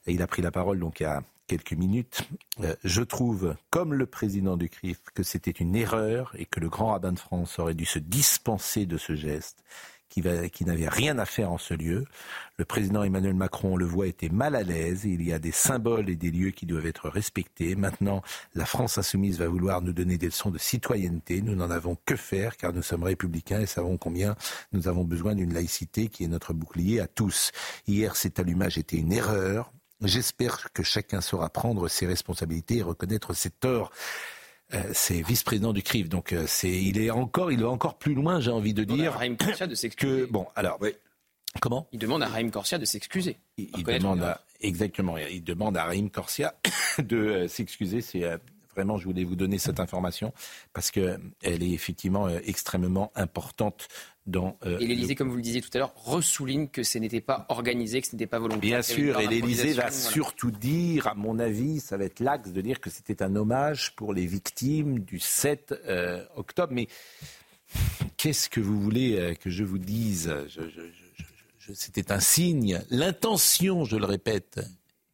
Et il a pris la parole donc a quelques minutes. Euh, je trouve, comme le président du CRIF, que c'était une erreur et que le grand rabbin de France aurait dû se dispenser de ce geste qui, qui n'avait rien à faire en ce lieu. Le président Emmanuel Macron, on le voit, était mal à l'aise. Il y a des symboles et des lieux qui doivent être respectés. Maintenant, la France insoumise va vouloir nous donner des leçons de citoyenneté. Nous n'en avons que faire car nous sommes républicains et savons combien nous avons besoin d'une laïcité qui est notre bouclier à tous. Hier, cet allumage était une erreur. J'espère que chacun saura prendre ses responsabilités et reconnaître ses torts. Euh, c'est vice-président du CRIF, donc euh, c'est, il est encore, il va encore plus loin, j'ai envie de dire. Raïm Corsia de s'excuser. bon, alors, oui. comment? Il demande à Raïm Corsia de s'excuser. Il, demande à, exactement, il demande à Raïm Corsia *coughs* de euh, s'excuser. C'est Vraiment, je voulais vous donner cette information parce qu'elle est effectivement euh, extrêmement importante dans. Euh, et l'Élysée, comme vous le disiez tout à l'heure, ressouligne que ce n'était pas organisé, que ce n'était pas volontaire. Bien sûr, et l'Élysée va surtout dire, à mon avis, ça va être l'axe de dire que c'était un hommage pour les victimes du 7 euh, octobre. Mais qu'est-ce que vous voulez que je vous dise? C'était un signe. L'intention, je le répète,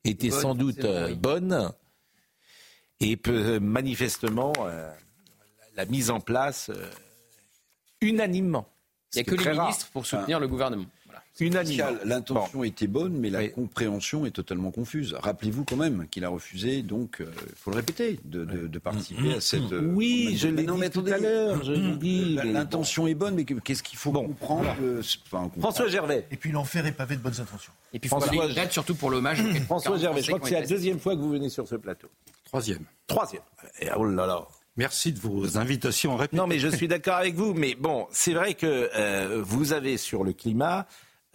était sans doute bonne et peut, manifestement euh, la mise en place euh, unanimement. Il n'y a que les ministres pour soutenir le gouvernement. Unanimement. L'intention était bonne, mais la compréhension est totalement confuse. Rappelez-vous quand même qu'il a refusé, donc, il euh, faut le répéter, de, de, participer à cette. oui, je l'ai dit tout à l'heure. L'intention est bonne, mais qu'est-ce qu'il faut comprendre, François Gervais. Et puis l'enfer est pavé de bonnes intentions. Et puis François Gervais, surtout pour l'hommage. François Gervais, je crois que c'est la deuxième fois que vous venez sur ce plateau. Troisième. Troisième. oh là là. Merci de vos invitations Non, mais je suis d'accord avec vous. Mais bon, c'est vrai que euh, vous avez sur le climat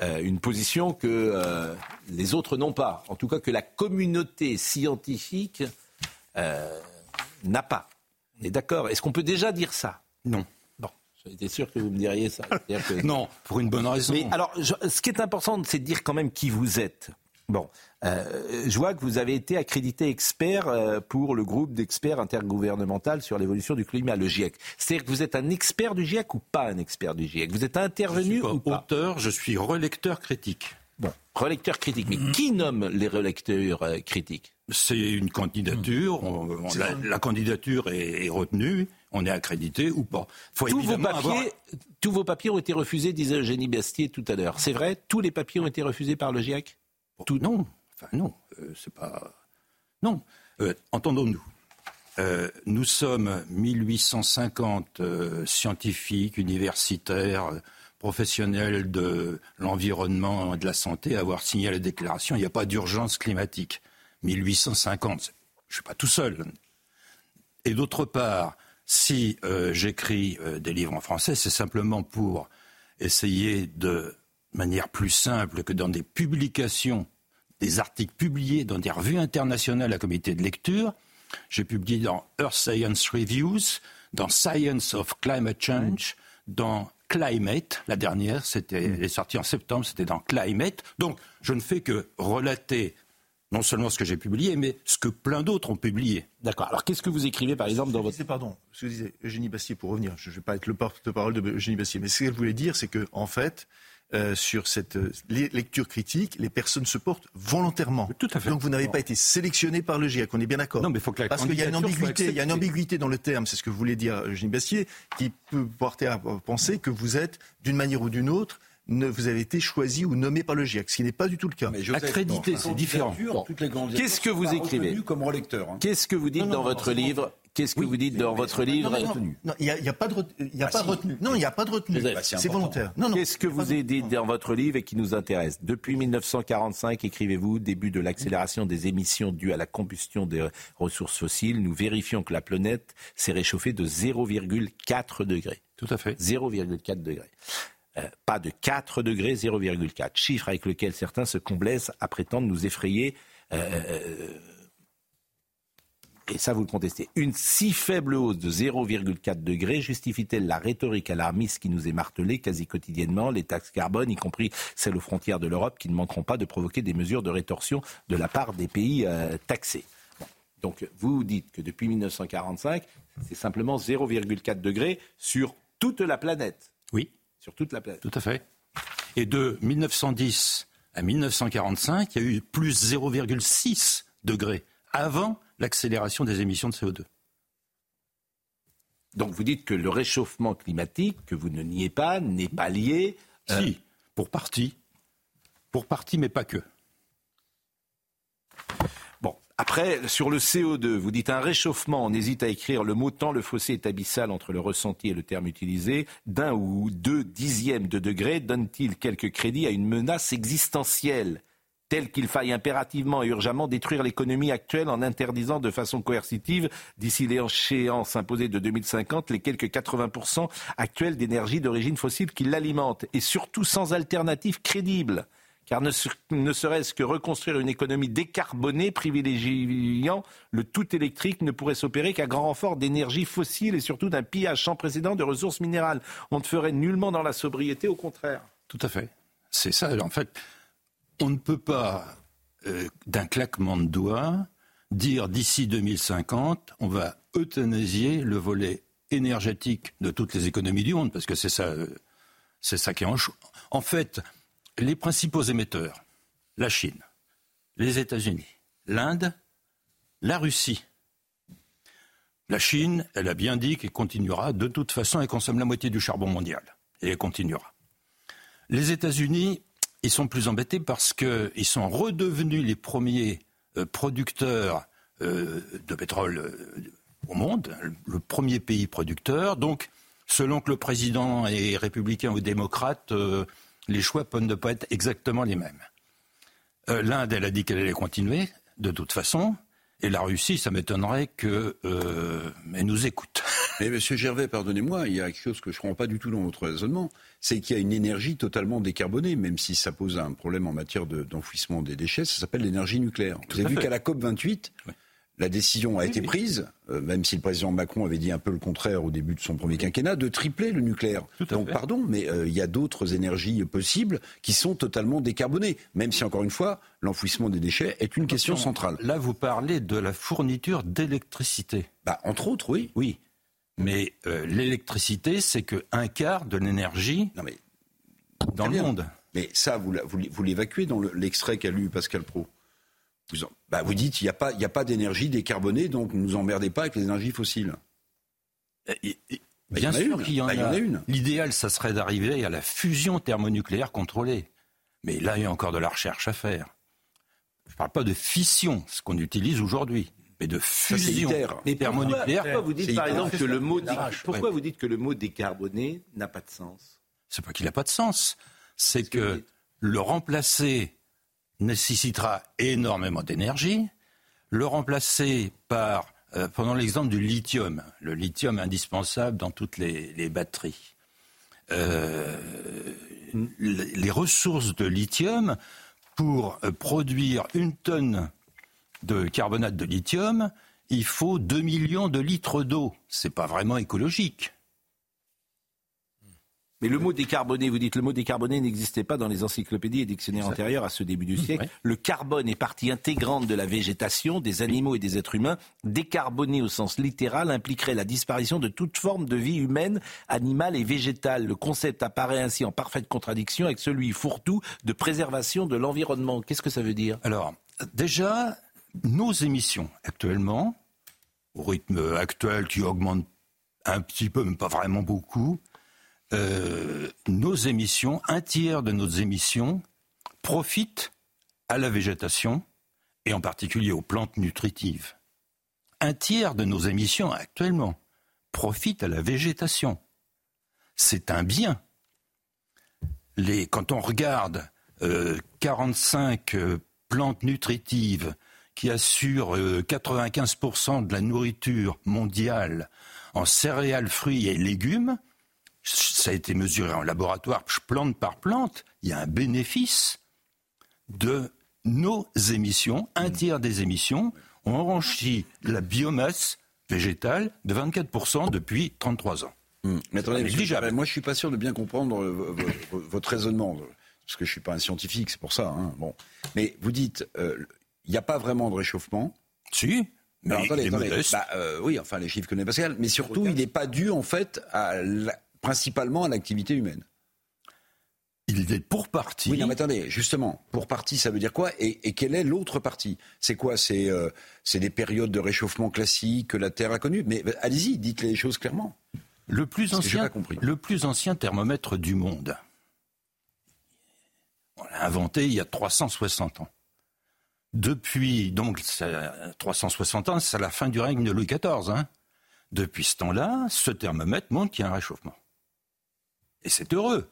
euh, une position que euh, les autres n'ont pas. En tout cas, que la communauté scientifique n'a pas. On est d'accord Est-ce qu'on peut déjà dire ça? Non. Bon, j'étais sûr que vous me diriez ça. *laughs* non, pour une bonne raison. Mais alors, ce qui est important, c'est de dire quand même qui vous êtes. Bon, euh, je vois que vous avez été accrédité expert euh, pour le groupe d'experts intergouvernemental sur l'évolution du climat, le GIEC. C'est-à-dire que vous êtes un expert du GIEC ou pas un expert du GIEC Vous êtes intervenu je suis ou pas? auteur, je suis relecteur critique. Bon, relecteur critique. Mais qui nomme les relecteurs euh, critiques? C'est une candidature. la, candidature est, retenue. On est accrédité ou pas. tous, vos papiers, tous vos papiers ont été refusés, disait Eugénie Bastier tout à l'heure. C'est vrai? Tous les papiers ont été refusés par le GIEC tout, non, enfin non, euh, c'est pas. Non, euh, entendons-nous. Euh, nous sommes 1850 scientifiques, universitaires, professionnels de l'environnement et de la santé à avoir signé la déclaration. Il n'y a pas d'urgence climatique. 1850, je ne suis pas tout seul. Et d'autre part, si j'écris des livres en français, c'est simplement pour essayer de manière plus simple que dans des publications, des articles publiés dans des revues internationales à comité de lecture. J'ai publié dans Earth Science Reviews, dans Science of Climate Change, dans Climate, la dernière, c'était, elle est sortie en septembre, c'était dans Climate. Donc, je ne fais que relater non seulement ce que j'ai publié, mais ce que plein d'autres ont publié. D'accord. Alors, qu'est-ce que vous écrivez, par exemple, dans votre... Pardon, ce que disait Eugénie Bastier, pour revenir, je ne vais pas être le porte-parole de Eugénie Bastier, mais ce qu'elle voulait dire, c'est que, en fait, euh, sur cette euh, lecture critique, les personnes se portent volontairement. Tout à fait. Donc vous n'avez pas été sélectionné par le GIEC, on est bien d'accord. Non, mais il faut que la Parce qu'il y a une ambiguïté, il y a une ambiguïté dans le terme, c'est ce que voulait dire Eugénie Bastier, qui peut porter à penser que vous êtes, d'une manière ou d'une autre, ne- vous avez été choisi ou nommé par le GIEC, ce qui n'est pas du tout le cas. Accrédité, c'est différent. Qu'est-ce que vous écrivez comme relecteur. hein. Qu'est-ce que vous dites dans votre livre Qu'est-ce que vous dites dans votre livre Non, il n'y a, il y a pas de ret- il y a pas de retenue. Non, il n'y a pas de retenue. C'est volontaire. Non, non. Qu'est-ce que vous avez dit dans votre livre et qui nous intéresse? Depuis 1945, écrivez-vous, début de l'accélération des émissions dues à la combustion des ressources fossiles, nous vérifions que la planète s'est réchauffée de 0,4 degrés. Tout à fait. 0,4 degrés. Euh, pas de 4 degrés, 0,4. Chiffre avec lequel certains se complaisent à prétendre nous effrayer. euh, euh, et ça, vous le contestez. Une si faible hausse de 0,4 degrés justifie-t-elle la rhétorique alarmiste qui nous est martelée quasi quotidiennement, les taxes carbone, y compris celles aux frontières de l'Europe, qui ne manqueront pas de provoquer des mesures de rétorsion de la part des pays euh, taxés. Donc, vous dites que depuis 1945, c'est simplement 0,4 degrés sur toute la planète. Oui. Sur toute la planète. Tout à fait. Et de 1910 à 1945, il y a eu plus 0,6 degrés avant l'accélération des émissions de CO2. Donc vous dites que le réchauffement climatique, que vous ne niez pas, n'est pas lié. euh, Si, pour partie. Pour partie, mais pas que. Bon, après, sur le CO2, vous dites un réchauffement, on hésite à écrire le mot tant le fossé est abyssal entre le ressenti et le terme utilisé. D'un ou deux dixièmes de degré donne-t-il quelques crédits à une menace existentielle? Telle qu'il faille impérativement et urgemment détruire l'économie actuelle en interdisant de façon coercitive, d'ici l'échéance imposée de 2050, les quelques 80% actuels d'énergie d'origine fossile qui l'alimentent, et surtout sans alternative crédible car ne, ne serait-ce que reconstruire une économie décarbonée privilégiant le tout électrique ne pourrait s'opérer qu'à grand renfort d'énergie fossile et surtout d'un pillage sans précédent de ressources minérales. On ne ferait nullement dans la sobriété, au contraire. Tout à fait. C'est ça, en fait. On ne peut pas, euh, d'un claquement de doigts, dire d'ici 2050, on va euthanasier le volet énergétique de toutes les économies du monde, parce que c'est ça, euh, c'est ça qui est en choix. En fait, les principaux émetteurs, la Chine, les États-Unis, l'Inde, la Russie. La Chine, elle a bien dit qu'elle continuera. De toute façon, elle consomme la moitié du charbon mondial. Et elle continuera. Les États-Unis, ils sont plus embêtés parce qu'ils sont redevenus les premiers euh, producteurs euh, de pétrole euh, au monde, le premier pays producteur. Donc, selon que le président est républicain ou démocrate, les choix peuvent ne pas être exactement les mêmes. L'Inde, elle a dit qu'elle allait continuer, de toute façon. Et la Russie, ça m'étonnerait qu'elle nous écoute. *laughs* Mais Monsieur Gervais, pardonnez-moi, il y a quelque chose que je ne comprends pas du tout dans votre raisonnement, c'est qu'il y a une énergie totalement décarbonée, même si ça pose un problème en matière de- d'enfouissement des déchets, ça s'appelle l'énergie nucléaire. Tout Vous avez vu qu'à la COP 28, la décision a été prise, euh, même si le président Macron avait dit un peu le contraire au début de son premier quinquennat, de tripler le nucléaire. Donc fait. pardon, mais euh, il y a d'autres énergies possibles qui sont totalement décarbonées, même si encore une fois, l'enfouissement des déchets est une question centrale. Là, vous parlez de la fourniture d'électricité. Bah, entre autres, oui. Oui. Mais euh, l'électricité, c'est que un quart de l'énergie mais dans le bien. monde. Mais ça, vous, l'évacuez dans le- l'extrait qu'a lu Pascal Pro. Vous, en- bah, vous dites, il n'y a pas, il y a pas d'énergie décarbonée, donc ne nous emmerdez pas avec les énergies fossiles. Et- et- et- Bah, bien sûr qu'il y en, Bah, a une. L'idéal, ça serait d'arriver à la fusion thermonucléaire contrôlée. Mais là, il y a encore de la recherche à faire. Je ne parle pas de fission, ce qu'on utilise aujourd'hui, mais de fusion. Mais thermonucléaire. pourquoi vous dites par exemple que le mot, pourquoi ouais. vous dites que le mot décarboné n'a pas de sens? C'est pas qu'il n'a pas de sens. C'est que le remplacer nécessitera énormément d'énergie. Le remplacer par, euh, prenons l'exemple du lithium, le lithium indispensable dans toutes les, les batteries. Euh, les les ressources de lithium pour euh, produire une tonne de carbonate de lithium, il faut 2 millions de litres d'eau. C'est pas vraiment écologique. Mais le mot décarboné, vous dites le mot décarboné n'existait pas dans les encyclopédies et dictionnaires antérieurs à ce début du siècle. Le carbone est partie intégrante de la végétation, des animaux et des êtres humains. Décarboné au sens littéral impliquerait la disparition de toute forme de vie humaine, animale et végétale. Le concept apparaît ainsi en parfaite contradiction avec celui fourre-tout de préservation de l'environnement. Qu'est-ce que ça veut dire? Alors, déjà, nos émissions actuellement, au rythme actuel qui augmente un petit peu, mais pas vraiment beaucoup, euh, nos émissions, un tiers de nos émissions profitent à la végétation et en particulier aux plantes nutritives. Un tiers de nos émissions actuellement profitent à la végétation. C'est un bien. Les, quand on regarde euh, 45 euh, plantes nutritives qui assurent euh, 95% de la nourriture mondiale en céréales, fruits et légumes, ça a été mesuré en laboratoire, plante par plante, il y a un bénéfice de nos émissions. Un tiers des émissions ont enrichi la biomasse végétale de 24% depuis 33 ans. Hum, Mais attendez, moi je suis pas sûr de bien comprendre euh, votre raisonnement, parce que je suis pas un scientifique, c'est pour ça. Hein, bon. Mais vous dites, euh, il n'y a pas vraiment de réchauffement. Si. Mais Alors, attendez, il est attendez. modeste. Bah, euh, oui, enfin les chiffres que connaît Pascal, mais surtout il n'est pas dû en fait à la- principalement à l'activité humaine. Il est pour partie. Oui, non, mais attendez, justement, pour partie, ça veut dire quoi? Et, et quelle est l'autre partie? C'est quoi? C'est euh, c'est des périodes de réchauffement classiques que la Terre a connues? Mais euh, allez-y, dites les choses clairement. Le plus, Parce que j'ai ancien, pas compris. le plus ancien thermomètre du monde. On l'a inventé il y a 360 ans. Depuis, donc, ça- 360 ans, c'est à la fin du règne de Louis XIV. hein. Depuis ce temps-là, ce thermomètre montre qu'il y a un réchauffement. Et c'est heureux,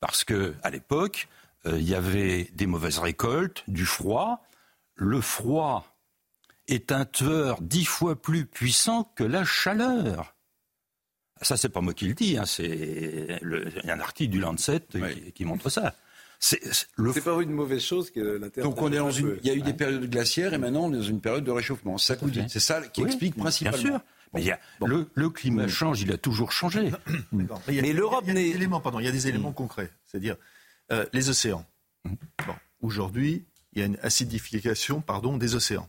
parce que à l'époque, euh, il y avait des mauvaises récoltes, du froid. Le froid est un tueur dix fois plus puissant que la chaleur. Ça, c'est pas moi qui le dis, hein, c'est un article du Lancet qui, qui montre ça. C'est le pas une mauvaise chose que la Terre. Donc on est dans une, il y a eu des périodes glaciaires et maintenant on est dans une période de réchauffement. C'est ça. C'est ça qui Oui, explique principalement. Bien sûr. Mais il y a- le, le climat change, il a toujours changé. D'accord. il y a- Mais l'Europe il y a des éléments, pardon, il y a des éléments concrets, c'est-à-dire euh, les océans. Bon, aujourd'hui, il y a une acidification, pardon, des océans.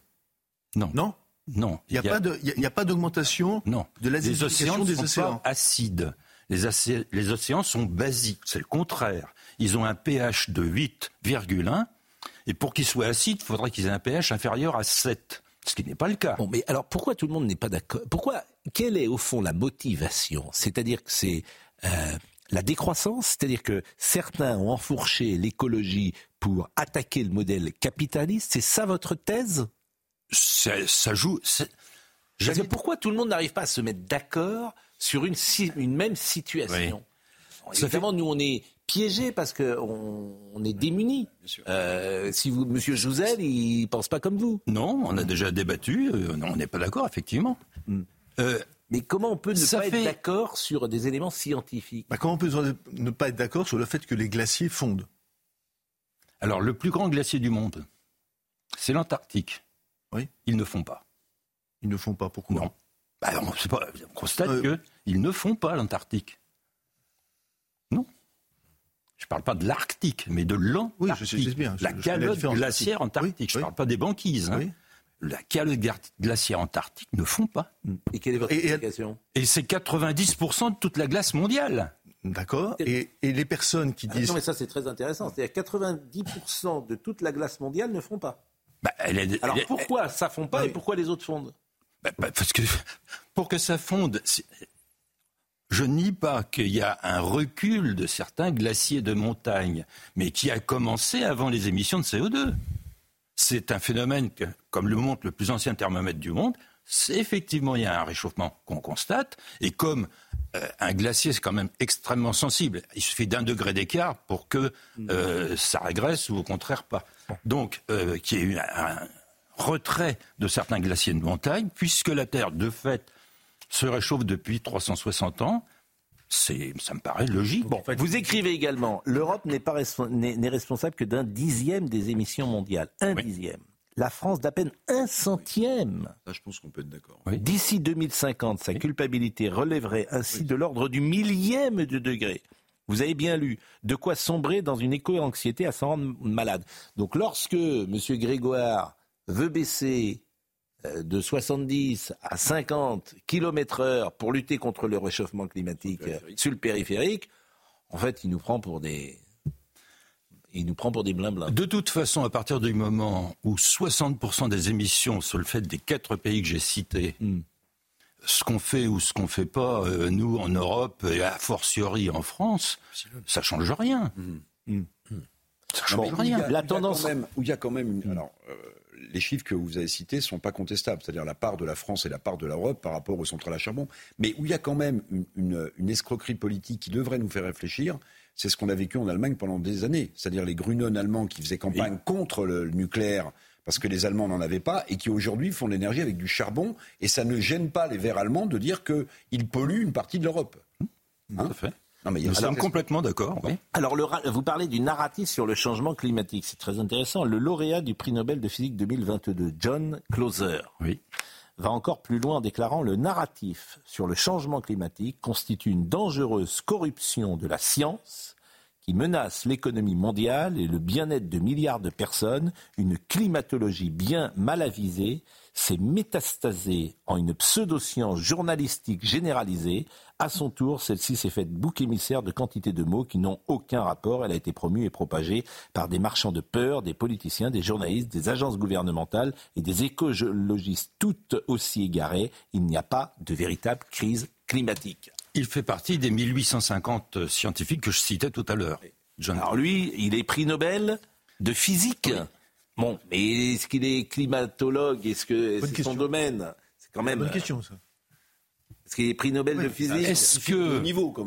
Non. Non. Non. Il n'y a, pas de- il y a- il y a pas d'augmentation non. de l'acidification océans des sont océans. pas acides. Les océans sont basiques. C'est le contraire. Ils ont un pH de 8,1. Et pour qu'ils soient acides, il faudrait qu'ils aient un pH inférieur à 7. Ce qui n'est pas le cas. Bon, mais alors pourquoi tout le monde n'est pas d'accord? Pourquoi Quelle est au fond la motivation? C'est-à-dire que c'est euh, la décroissance, c'est-à-dire que certains ont enfourché l'écologie pour attaquer le modèle capitaliste? C'est ça votre thèse? Ça, ça joue. c'est- Parce que pourquoi tout le monde n'arrive pas à se mettre d'accord sur une, même situation? Évidemment, nous on est piégés parce qu'on on est démunis. Euh, si vous, Monsieur Jouzel, il pense pas comme vous. Non, on a déjà débattu. euh, non, on n'est pas d'accord, effectivement. Euh, Mais comment on peut ne Ça pas fait- être d'accord sur des éléments scientifiques? Bah, comment on peut ne pas être d'accord sur le fait que les glaciers fondent? Alors, le plus grand glacier du monde, c'est l'Antarctique. Oui. Ils ne font pas. Ils ne font pas. Pourquoi? Non. Bah, on, pas- on constate Euh, qu'ils ne font pas l'Antarctique. Je ne parle pas de l'Arctique, mais de l'Antarctique. Oui, je sais- bien. Je- la calotte glaciaire antarctique. Je ne Oui, parle pas des banquises. hein. Oui. La calotte glaciaire antarctique ne fond pas. Et quelle est votre Et- et- explication? Et c'est 90% de toute la glace mondiale. D'accord. Et, et les personnes qui Ah, disent Non, mais ça c'est très intéressant. C'est-à-dire 90% de toute la glace mondiale ne font pas. Bah, elle est- Alors elle est- pourquoi ça fond pas et pourquoi les autres fondent? Bah, bah, parce que pour que ça fonde, je nie pas qu'il y a un recul de certains glaciers de montagne, mais qui a commencé avant les émissions de CO2. C'est un phénomène que, comme le montre le plus ancien thermomètre du monde, effectivement il y a un réchauffement qu'on constate, et comme euh, un glacier c'est quand même extrêmement sensible, il suffit d'un degré d'écart pour que euh, ça régresse ou au contraire pas. Donc euh, qu'il y ait eu un retrait de certains glaciers de montagne, puisque la Terre de fait se réchauffe depuis 360 ans, c'est, ça me paraît logique. Bon, vous écrivez également l'Europe n'est pas respo- n'est n'est responsable que d'un dixième des émissions mondiales, un dixième. la France d'à peine un centième. Là, je pense qu'on peut être d'accord. D'ici 2050, sa culpabilité relèverait ainsi de l'ordre du millième de degré. Vous avez bien lu. De quoi sombrer dans une éco-anxiété à s'en rendre malade. Donc lorsque M. Grégoire veut baisser de 70 à 50 km heure pour lutter contre le réchauffement climatique euh, sur le périphérique, en fait, il nous prend pour des, il nous prend pour des blins De toute façon, à partir du moment où 60% des émissions sur le fait des quatre pays que j'ai cités, Hmm. ce qu'on fait ou ce qu'on fait pas, euh, nous en Europe et a fortiori en France, ça change rien. Hmm. Ça Non, mais change où il y a- rien. où il y a quand même- où il y a quand même une- alors, euh, les chiffres que vous avez cités sont pas contestables, c'est-à-dire la part de la France et la part de l'Europe par rapport aux centrales à charbon. Mais où il y a quand même une, une- une escroquerie politique qui devrait nous faire réfléchir, c'est ce qu'on a vécu en Allemagne pendant des années. C'est-à-dire les Grünen allemands qui faisaient campagne contre le, le nucléaire parce que les Allemands n'en avaient pas et qui aujourd'hui font de l'énergie avec du charbon. Et ça ne gêne pas les Verts allemands de dire qu'ils polluent une partie de l'Europe. Hein Tout à fait. Non, mais Nous sommes complètement d'accord. oui. Alors, le vous parlez du narratif sur le changement climatique. C'est très intéressant. Le lauréat du prix Nobel de physique 2022, John Clauser, va encore plus loin en déclarant le narratif sur le changement climatique constitue une dangereuse corruption de la science qui menace l'économie mondiale et le bien-être de milliards de personnes, une climatologie bien mal avisée, s'est métastasée en une pseudo-science journalistique généralisée. À son tour, celle-ci s'est faite bouc émissaire de quantité de mots qui n'ont aucun rapport. Elle a été promue et propagée par des marchands de peur, des politiciens, des journalistes, des agences gouvernementales et des écologistes toutes aussi égarés. Il n'y a pas de véritable crise climatique. Il fait partie des 1850 scientifiques que je citais tout à l'heure. John Alors lui, il est prix Nobel de physique. Bon, mais est-ce qu'il est climatologue? Est-ce que c'est son domaine? C'est quand même. Bonne euh, question, ça. Est-ce qu'il est prix Nobel de physique? Est-ce que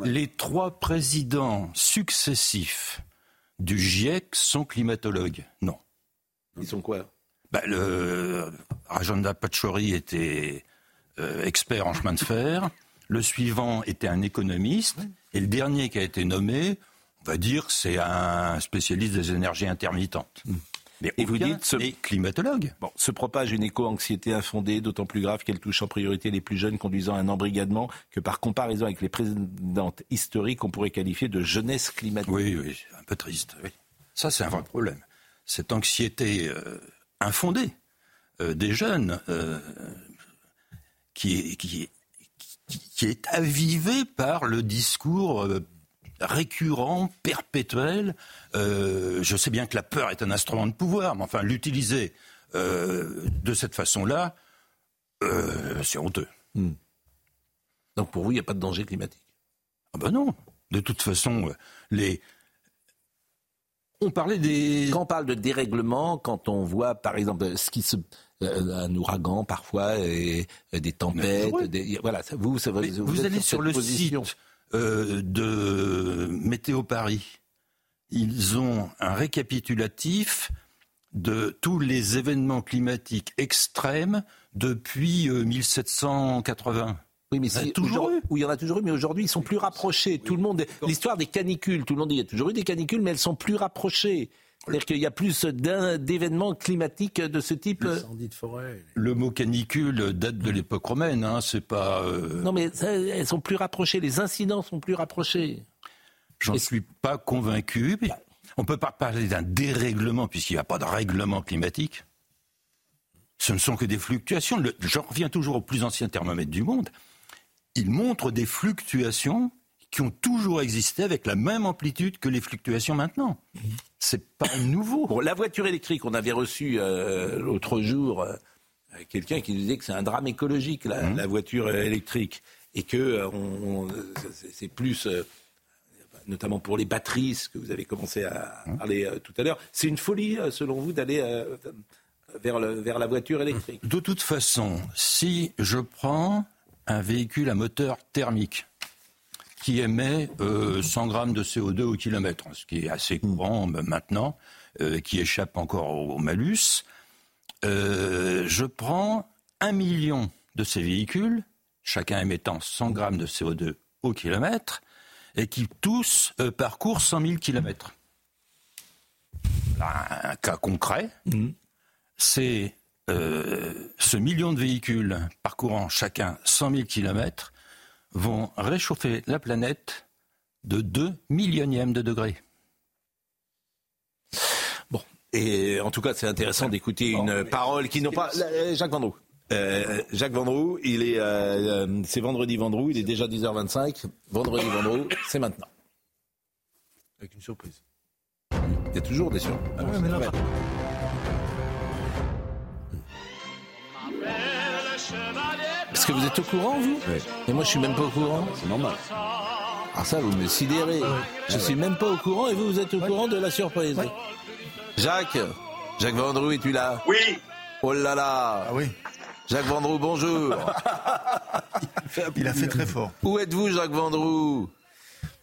les trois présidents successifs du GIEC sont climatologues? Non. Ils sont quoi? Bah, le Rajendra Pachauri était euh, expert en chemin de fer. Le suivant était un économiste. Et le dernier qui a été nommé, on va dire, c'est un spécialiste des énergies intermittentes. Mais Et vous dites ce- climatologue. Bon, se propage une éco-anxiété infondée, d'autant plus grave qu'elle touche en priorité les plus jeunes, conduisant à un embrigadement que par comparaison avec les précédentes historiques, on pourrait qualifier de jeunesse climatique. Oui, oui, un peu triste. oui. Ça, c'est un vrai problème. Cette anxiété euh, infondée euh, des jeunes euh, qui, est, qui, est- qui- est avivée par le discours récurrent, perpétuel. Euh, je sais bien que la peur est un instrument de pouvoir, mais enfin, l'utiliser euh, de cette façon-là, euh, c'est honteux. Donc pour vous, il n'y a pas de danger climatique? Ah ben non. De toute façon, les... On parlait des... Quand on parle de dérèglement, quand on voit par exemple ce qui se un ouragan parfois et, des tempêtes, des- voilà, vous, ça, vous, vous, allez sur le position. site euh, de Météo Paris. Ils ont un récapitulatif de tous les événements climatiques extrêmes depuis euh, 1780. Oui, mais si, toujours aujourd'hui- oui, il y en a toujours eu, mais aujourd'hui, ils sont plus rapprochés. Tout le monde, l'histoire des canicules, tout le monde dit, il y a toujours eu des canicules, mais elles sont plus rapprochées. C'est-à-dire qu'il y a plus d'événements climatiques de ce type. Incendie de forêt. Le mot canicule date de l'époque romaine, hein, c'est pas. euh, Non, mais ça, elles sont plus rapprochées. Les incidents sont plus rapprochés. J'en suis pas convaincu. mais On peut pas parler d'un dérèglement puisqu'il n'y a pas de règlement climatique. Ce ne sont que des fluctuations. Le- J'en reviens toujours au plus ancien thermomètre du monde. Il montre des fluctuations qui ont toujours existé avec la même amplitude que les fluctuations maintenant. C'est pas *laughs* nouveau. Bon, la voiture électrique, on avait reçu euh, l'autre jour euh, quelqu'un qui nous disait que c'est un drame écologique, la, Mmh. la voiture électrique. Et que euh, on- on- c'est- plus, notamment pour les batteries, ce que vous avez commencé à Mmh. parler tout à l'heure. C'est une folie, selon vous, d'aller vers, le- vers la voiture électrique. De toute façon, si je prends un véhicule à moteur thermique qui émet euh, 100 grammes de CO2 au kilomètre, ce qui est assez courant euh, maintenant, euh, qui échappe encore au, malus, euh, je prends un million de ces véhicules, chacun émettant 100 grammes de CO2 au kilomètre, et qui tous euh, parcourent 100 000 kilomètres. Un cas concret, c'est euh, ce million de véhicules parcourant chacun 100 000 kilomètres vont réchauffer la planète de 2 millionièmes de degrés. Bon, et en tout cas, c'est intéressant d'écouter une parole qui n'ont pas. Euh, Jacques Vendroux. Euh, Jacques Vendroux, il est, euh, euh, c'est vendredi Vendroux, il est déjà 10h25. Vendredi Vendroux, c'est maintenant. Avec une surprise. Il y a toujours des surprises. Ah ouais, mais là, Parce que vous êtes au courant, vous Et moi, je suis même pas au courant. C'est normal. Ah ça, vous me sidérez. Je suis même pas au courant et vous, vous êtes au courant de la surprise. Jacques, Jacques Vendroux, es-tu là? Oui. Oh là là. Ah oui. Jacques Vendroux, bonjour. *laughs* Il a fait très fort. Où êtes-vous, Jacques Vendroux?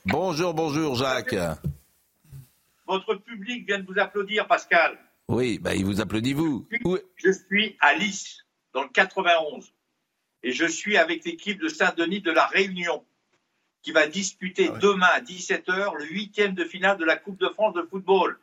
Bonjour, bonjour, Jacques. Votre public vient de vous applaudir, Pascal. Oui, bah, il vous applaudit, vous. Je suis à Lys, dans le 91. Et je suis avec l'équipe de Saint-Denis de la Réunion, qui va disputer demain à 17h le huitième de finale de la Coupe de France de football.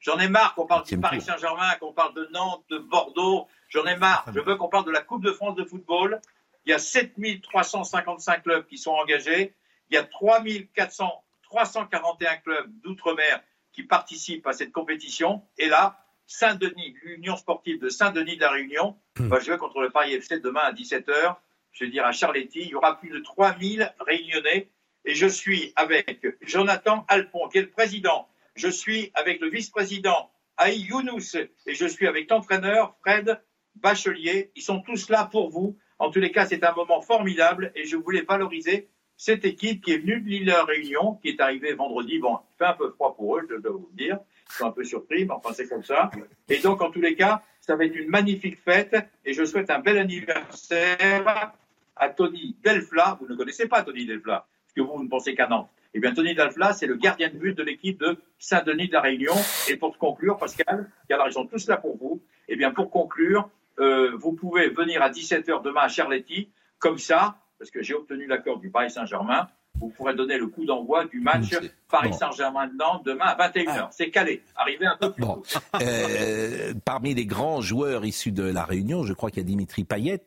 J'en ai marre qu'on parle du Paris Saint-Germain, qu'on parle de Nantes, de Bordeaux. J'en ai marre. Je veux qu'on parle de la Coupe de France de football. Il y a 7355 clubs qui sont engagés. Il y a 3400, 341 clubs d'outre-mer qui participent à cette compétition. Et là, Saint-Denis, l'Union sportive de Saint-Denis de la Réunion, va jouer contre le Paris FC demain à 17h. Je veux dire à Charletti, il y aura plus de 3000 réunionnais. Et je suis avec Jonathan Alpon, qui est le président. Je suis avec le vice-président Aïe Younous. Et je suis avec l'entraîneur Fred Bachelier. Ils sont tous là pour vous. En tous les cas, c'est un moment formidable et je voulais valoriser cette équipe qui est venue de l'île Réunion, qui est arrivée vendredi. Bon, il fait un peu froid pour eux, je dois vous le dire. Ils sont un peu surpris, mais enfin, c'est comme ça. Et donc, en tous les cas, ça va être une magnifique fête et je souhaite un bel anniversaire à Tony Delfla. Vous ne connaissez pas Tony Delfla, parce que vous, ne pensez qu'à Nantes. Eh bien, Tony Delfla, c'est le gardien de but de l'équipe de Saint-Denis de la Réunion. Et pour conclure, Pascal, car ils sont tous là pour vous, eh bien, pour conclure, euh, vous pouvez venir à 17h demain à Charletti, comme ça, parce que j'ai obtenu l'accord du Paris Saint-Germain, vous pourrez donner le coup d'envoi du match Paris Saint-Germain de Nantes demain à 21h. C'est calé. Arrivez un peu plus tôt. Euh, parmi les grands joueurs issus de la Réunion, je crois qu'il y a Dimitri Payet,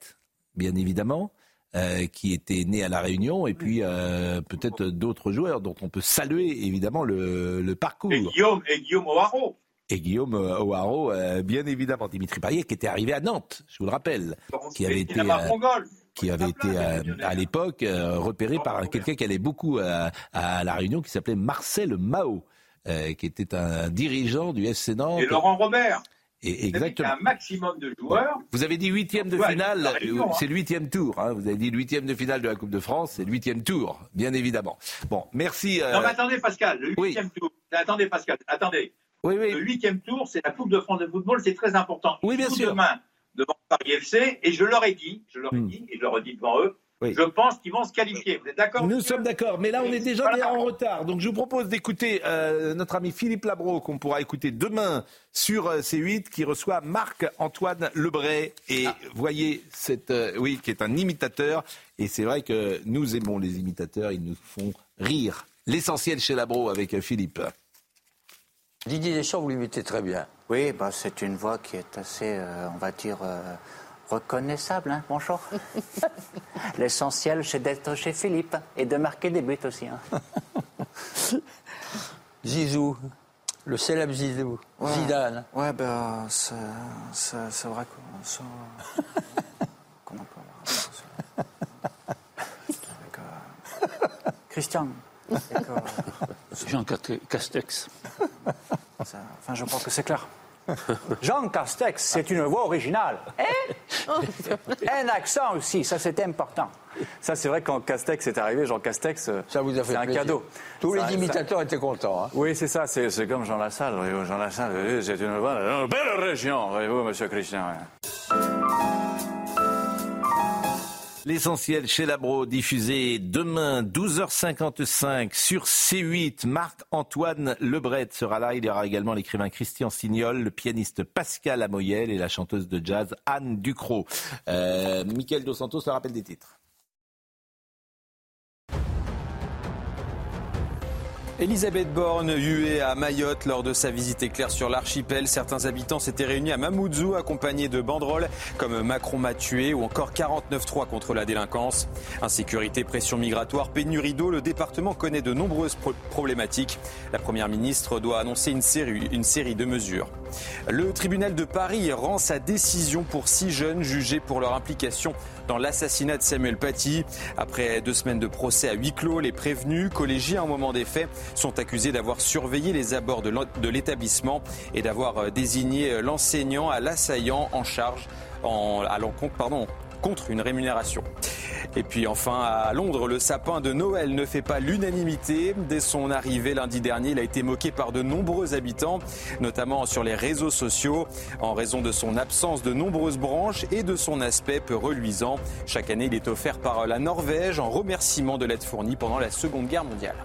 bien évidemment, euh, qui était né à la Réunion, et puis euh, peut-être d'autres joueurs dont on peut saluer évidemment le, le parcours. Et Guillaume, et Guillaume O'Haraud. Et Guillaume O'Haraud, bien évidemment, Dimitri Payet, qui était arrivé à Nantes, je vous le rappelle, qui avait été. Qui avait été euh, à l'époque euh, repéré par quelqu'un qui allait beaucoup à, à la Réunion, qui s'appelait Marcel Mao, euh, qui était un dirigeant du FC Nantes. Et Laurent Robert. Et, exactement. a un maximum de joueurs. Vous avez dit huitième de finale, euh, hein. c'est le huitième tour. hein. Vous avez dit huitième de finale de la Coupe de France, c'est le huitième tour, bien évidemment. Bon, merci. euh, Non, mais attendez, Pascal, le huitième tour. Attendez, Pascal, attendez. Le huitième tour, c'est la Coupe de France de football, c'est très important. Oui, bien sûr. demain devant Paris FC, et je leur ai dit, je leur ai Hmm. dit, et je leur ai dit devant eux, je pense qu'ils vont se qualifier. Vous êtes d'accord Nous sommes d'accord, mais là on est déjà Voilà. en retard. Donc je vous propose d'écouter euh, notre ami Philippe Labro qu'on pourra écouter demain sur euh, C8 qui reçoit Marc-Antoine Lebray. Et voyez, cette, euh, oui, qui est un imitateur. Et c'est vrai que nous aimons les imitateurs, ils nous font rire. L'essentiel chez Labro avec euh, Philippe. Didier Deschamps, vous l'imitez très bien. Oui, bah, c'est une voix qui est assez, euh, on va dire, euh, reconnaissable. Hein Bonjour. *laughs* L'essentiel, c'est d'être chez Philippe et de marquer des buts aussi. hein. *laughs* Zizou, le célèbre Zizou, Ouais. Zidane. Ouais, ben, c'est c'est- vrai qu'on *laughs* euh, Christian. Euh, Jean Castex. ça- Enfin, je pense que c'est clair. Jean Castex, c'est une voix originale. Et un accent aussi, ça c'était important. Ça c'est vrai quand Castex est arrivé, Jean Castex, Ça vous a fait c'est un plaisir. cadeau. Tous Ça- les imitateurs étaient contents. hein. Oui, c'est ça, c'est c'est comme Jean Lassalle. Jean Lassalle, oui, c'est une, voix- une belle région, voyez-vous, monsieur Christian. L'essentiel chez Labro, diffusé demain 12h55 sur C8. Marc-Antoine Lebret sera là. Il y aura également l'écrivain Christian Signol, le pianiste Pascal Amoyel et la chanteuse de jazz Anne Ducrot. Euh, Michael Dos Santos, le rappel des titres. Elisabeth Borne, huée à Mayotte lors de sa visite éclair sur l'archipel. Certains habitants s'étaient réunis à Mamoudzou accompagnés de banderoles comme Macron m'a tué ou encore 49-3 contre la délinquance. Insécurité, pression migratoire, pénurie d'eau, le département connaît de nombreuses pro- problématiques. La Première ministre doit annoncer une série, une série de mesures. Le tribunal de Paris rend sa décision pour six jeunes jugés pour leur implication dans l'assassinat de Samuel Paty. Après deux semaines de procès à huis clos, les prévenus, collégiens au moment des faits, sont accusés d'avoir surveillé les abords de l'établissement et d'avoir euh, désigné l'enseignant à l'assaillant en charge en, à l'encontre, pardon, contre une rémunération. Et puis enfin, à Londres, le sapin de Noël ne fait pas l'unanimité. Dès son arrivée lundi dernier, il a été moqué par de nombreux habitants, notamment sur les réseaux sociaux, en raison de son absence de nombreuses branches et de son aspect peu reluisant. Chaque année, il est offert par la Norvège en remerciement de l'aide fournie pendant la Seconde Guerre mondiale.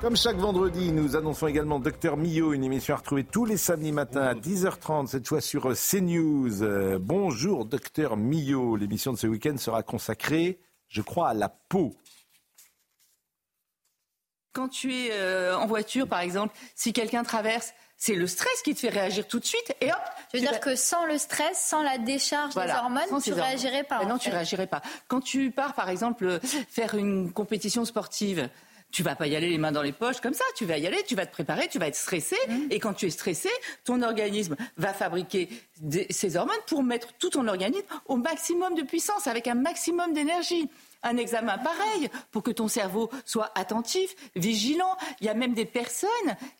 Comme chaque vendredi, nous annonçons également Docteur Millot, une émission à retrouver tous les samedis matins à 10h30, cette fois sur CNews. Euh, bonjour Docteur Millot. L'émission de ce week-end sera consacrée, je crois, à la peau. Quand tu es euh, en voiture, par exemple, si quelqu'un traverse, c'est le stress qui te fait réagir tout de suite et hop. Je veux dire vas- que sans le stress, sans la décharge Voilà, des hormones, sans tu hormones. réagirais pas. Mais en non, tu réagirais pas. Quand tu pars, par exemple, euh, faire une compétition sportive. Tu vas pas y aller les mains dans les poches comme ça. Tu vas y aller, tu vas te préparer, tu vas être stressé. Et quand tu es stressé, ton organisme va fabriquer des- ces hormones pour mettre tout ton organisme au maximum de puissance, avec un maximum d'énergie. Un examen pareil pour que ton cerveau soit attentif, vigilant. Il y a même des personnes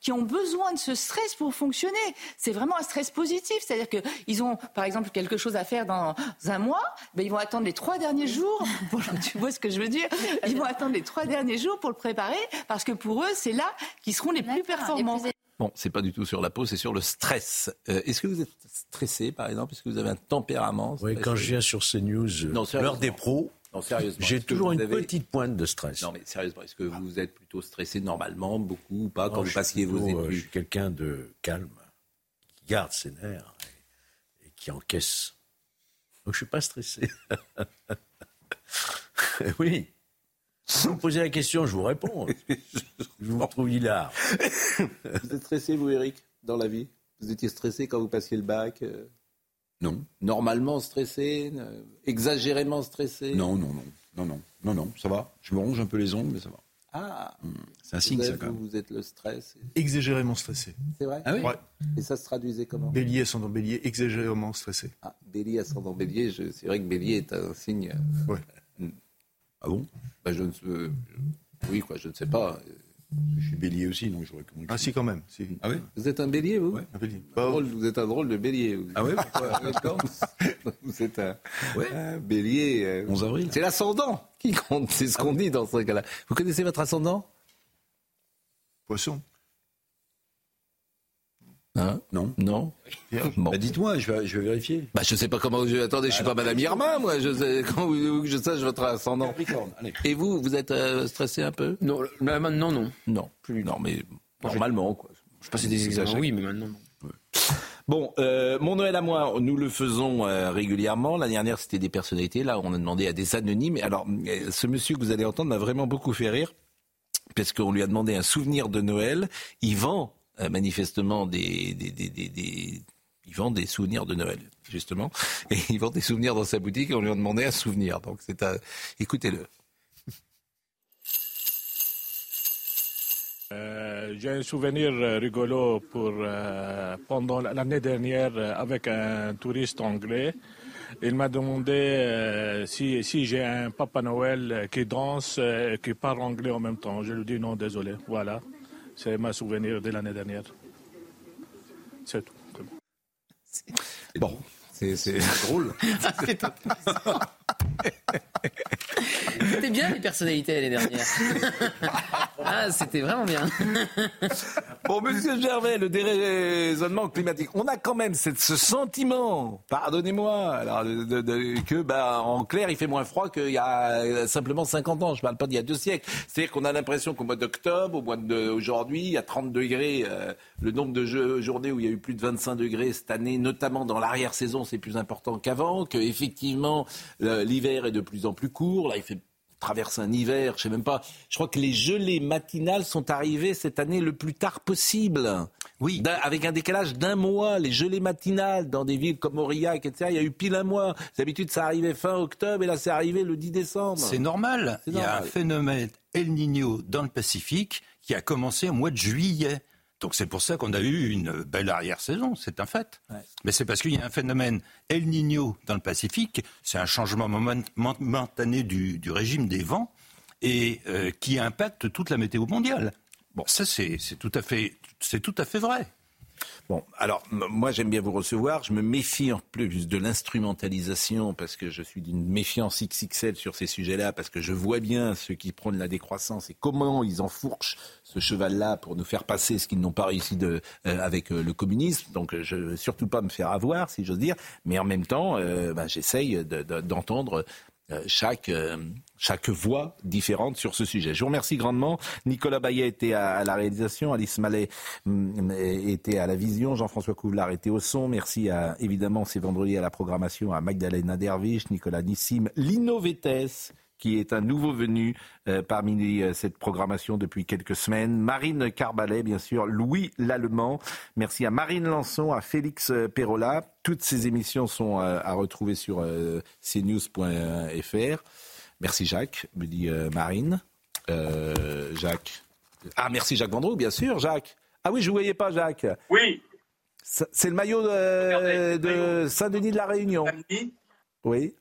qui ont besoin de ce stress pour fonctionner. C'est vraiment un stress positif, c'est-à-dire qu'ils ont, par exemple, quelque chose à faire dans un mois, ben ils vont attendre les trois derniers jours. *laughs* Pour, tu vois ce que je veux dire? Ils vont attendre les trois derniers jours pour le préparer, parce que pour eux, c'est là qu'ils seront les plus performants. Bon, c'est pas du tout sur la peau, c'est sur le stress. Euh, Est-ce que vous êtes stressé, par exemple? Est-ce que vous avez un tempérament Oui, quand je viens sur CNews, euh, Non, l'heure des pros, Non, sérieusement. j'ai toujours une avez- petite pointe de stress. Non, mais sérieusement, est-ce que vous êtes plutôt stressé normalement, beaucoup ou pas, Non, quand vous passiez vos euh, études Je suis quelqu'un de calme, qui garde ses nerfs et, et qui encaisse. Donc je suis pas stressé. *laughs* oui. Si vous me posez la question, je vous réponds. *laughs* je vous trouve hilar. Vous êtes stressé, vous, Eric, dans la vie? Vous étiez stressé quand vous passiez le bac euh, Non. Normalement stressé euh, Exagérément stressé Non, non, non, non, non, non, non, ça va. Je me ronge un peu les ongles, mais ça va. Ah C'est un signe, vous ça, êtes- quand même. Vous êtes le stress. Exagérément stressé. C'est vrai? Ah oui Ouais. Et ça se traduisait comment? Bélier, ascendant bélier, exagérément stressé. ah, Bélier, ascendant Bélier, je- c'est vrai que Bélier est un signe. euh, Ouais. Ah bon? Bah, je ne sais- Oui, quoi, je ne sais pas. Je suis bélier aussi, donc j'aurais compris. Ah si, quand même. si. Ah oui Vous êtes un bélier, vous Un bélier. Un drôle- Vous êtes un drôle de bélier. vous. Ah *laughs* ouais pourquoi. Vous êtes un, un bélier. euh, 11 avril C'est l'ascendant qui compte, c'est ce qu'on dit dans ce cas-là. Vous connaissez votre ascendant? Poisson. Hein Non. Non *laughs* Bon. Bah, Dites-moi, je vais, je vais vérifier. Bah, je sais pas comment. Je... Attendez, je suis pas Madame Irma, moi. Je sais *laughs* quand vous, je sache votre ascendant. Et vous, vous êtes euh, stressé un peu? Non, là, maintenant, non. Non, plus. Non, mais normalement, quoi. Je passais des examens, oui, mais maintenant, non. Bon, euh, mon Noël à moi, nous le faisons euh, régulièrement. L'année dernière, c'était des personnalités. Là, on a demandé à des anonymes. Alors, ce monsieur que vous allez entendre m'a vraiment beaucoup fait rire, parce qu'on lui a demandé un souvenir de Noël. Il vend manifestement des, des, des, il vend des souvenirs de Noël, justement. Et *laughs* il vend des souvenirs dans sa boutique et on lui a demandé un souvenir. Donc, c'est un... Écoutez-le. Euh, J'ai un souvenir euh, rigolo pour euh, pendant l'année dernière euh, avec un touriste anglais. Il m'a demandé euh, si, j'ai un Papa Noël euh, qui danse euh, et qui parle anglais en même temps. Je lui dis non, désolé. Voilà, c'est ma souvenir de l'année dernière. C'est tout. Bon, c'est c'est drôle. *laughs* *laughs* C'était bien les personnalités l'année dernière. *laughs* ah, c'était vraiment bien. Bon, monsieur Gervais, le déraisonnement climatique, on a quand même cette- ce sentiment, pardonnez-moi, alors, de- de- de- que, bah, en clair, il fait moins froid qu'il y a simplement 50 ans. Je parle pas d'il y a deux siècles. C'est-à-dire qu'on a l'impression qu'au mois d'octobre, au mois d'aujourd'hui, il y a 30 degrés. euh, le nombre de jeux- journées où il y a eu plus de 25 degrés cette année, notamment dans l'arrière-saison, c'est plus important qu'avant. Que effectivement, le- l'hiver est de plus en plus court. Là, il fait traverse un hiver, je sais même pas. Je crois que les gelées matinales sont arrivées cette année le plus tard possible. Oui. Avec un décalage d'un mois, les gelées matinales dans des villes comme Aurillac, etc. Il y a eu pile un mois. D'habitude, ça arrivait fin octobre et là, c'est arrivé le 10 décembre. C'est normal. Il y a un phénomène El Niño dans le Pacifique qui a commencé au mois de juillet. Donc c'est pour ça qu'on a eu une belle arrière-saison, c'est un fait. Mais c'est parce qu'il y a un phénomène El Niño dans le Pacifique, c'est un changement momentané du, du, régime des vents et euh, qui impacte toute la météo mondiale. Bon, ça c'est tout à fait, c'est tout à fait vrai. Bon, alors moi j'aime bien vous recevoir. Je me méfie en plus de l'instrumentalisation parce que je suis d'une méfiance XXL sur ces sujets-là parce que je vois bien ceux qui prônent la décroissance et comment ils enfourchent ce cheval-là pour nous faire passer ce qu'ils n'ont pas réussi de, euh, avec euh, le communisme. Donc je ne veux surtout pas me faire avoir, si j'ose dire. Mais en même temps, euh, ben, j'essaye d'entendre euh, chaque, chaque voix différente sur ce sujet. Je vous remercie grandement. Nicolas Bayet était à, la réalisation, Alice Mallet mm, était à la vision, Jean-François Couvlar était au son. Merci à, évidemment, c'est vendredi à la programmation à Magdalena Dervish, Nicolas Nissim, Lino Vettes, qui est un nouveau venu euh, parmi euh, cette programmation depuis quelques semaines. Marine Carbalet, bien sûr, Louis Lallemand. Merci à Marine Lançon, à Félix euh, Perrola. Toutes ces émissions sont à retrouver sur cnews.fr. Merci Jacques, me dit Marine. Jacques. Ah, merci Jacques Vendroux, bien sûr, Jacques. Ah oui, je ne voyais pas, Jacques. Oui. C'est le maillot de, de Saint-Denis de la Réunion. Oui.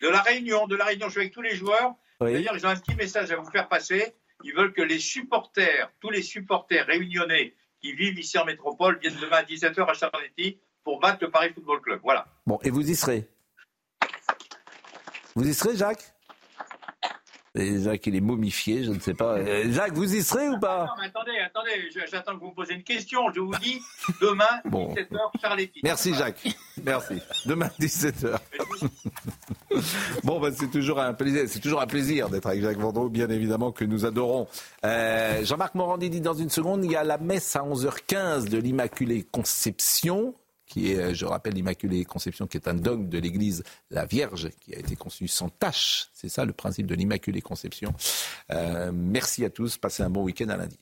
De la Réunion, de la Réunion, je suis avec tous les joueurs. D'ailleurs, ils ont un petit message à vous faire passer. Ils veulent que les supporters, tous les supporters réunionnais qui vivent ici en métropole, viennent demain à 17h à Charletti pour battre le Paris Football Club. Voilà. Bon, et vous y serez Vous y serez, Jacques? Jacques, il est momifié, je ne sais pas. Euh, Jacques, vous y serez ou pas? Non, mais Attendez, attendez, j'attends que vous me posez une question. Je vous dis, demain, *laughs* 17h, Charletti. Merci, Jacques. Merci. Demain, 17h. *laughs* bon, ben, c'est toujours un plaisir, c'est toujours un plaisir d'être avec Jacques Vendroux, bien évidemment, que nous adorons. Euh, Jean-Marc Morandi dit dans une seconde, il y a la messe à 11h15 de l'Immaculée Conception qui est, je rappelle, l'Immaculée Conception, qui est un dogme de l'Église, la Vierge, qui a été conçue sans tâche. C'est ça le principe de l'Immaculée Conception. Euh, merci à tous. Passez un bon week-end à lundi.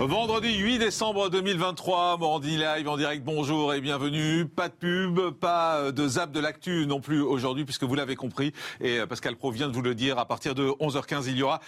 Vendredi 8 décembre 2023, Morandi Live en direct, bonjour et bienvenue. Pas de pub, pas de zap de l'actu non plus aujourd'hui puisque vous l'avez compris et Pascal Pro vient de vous le dire, à partir de 11h15 il y aura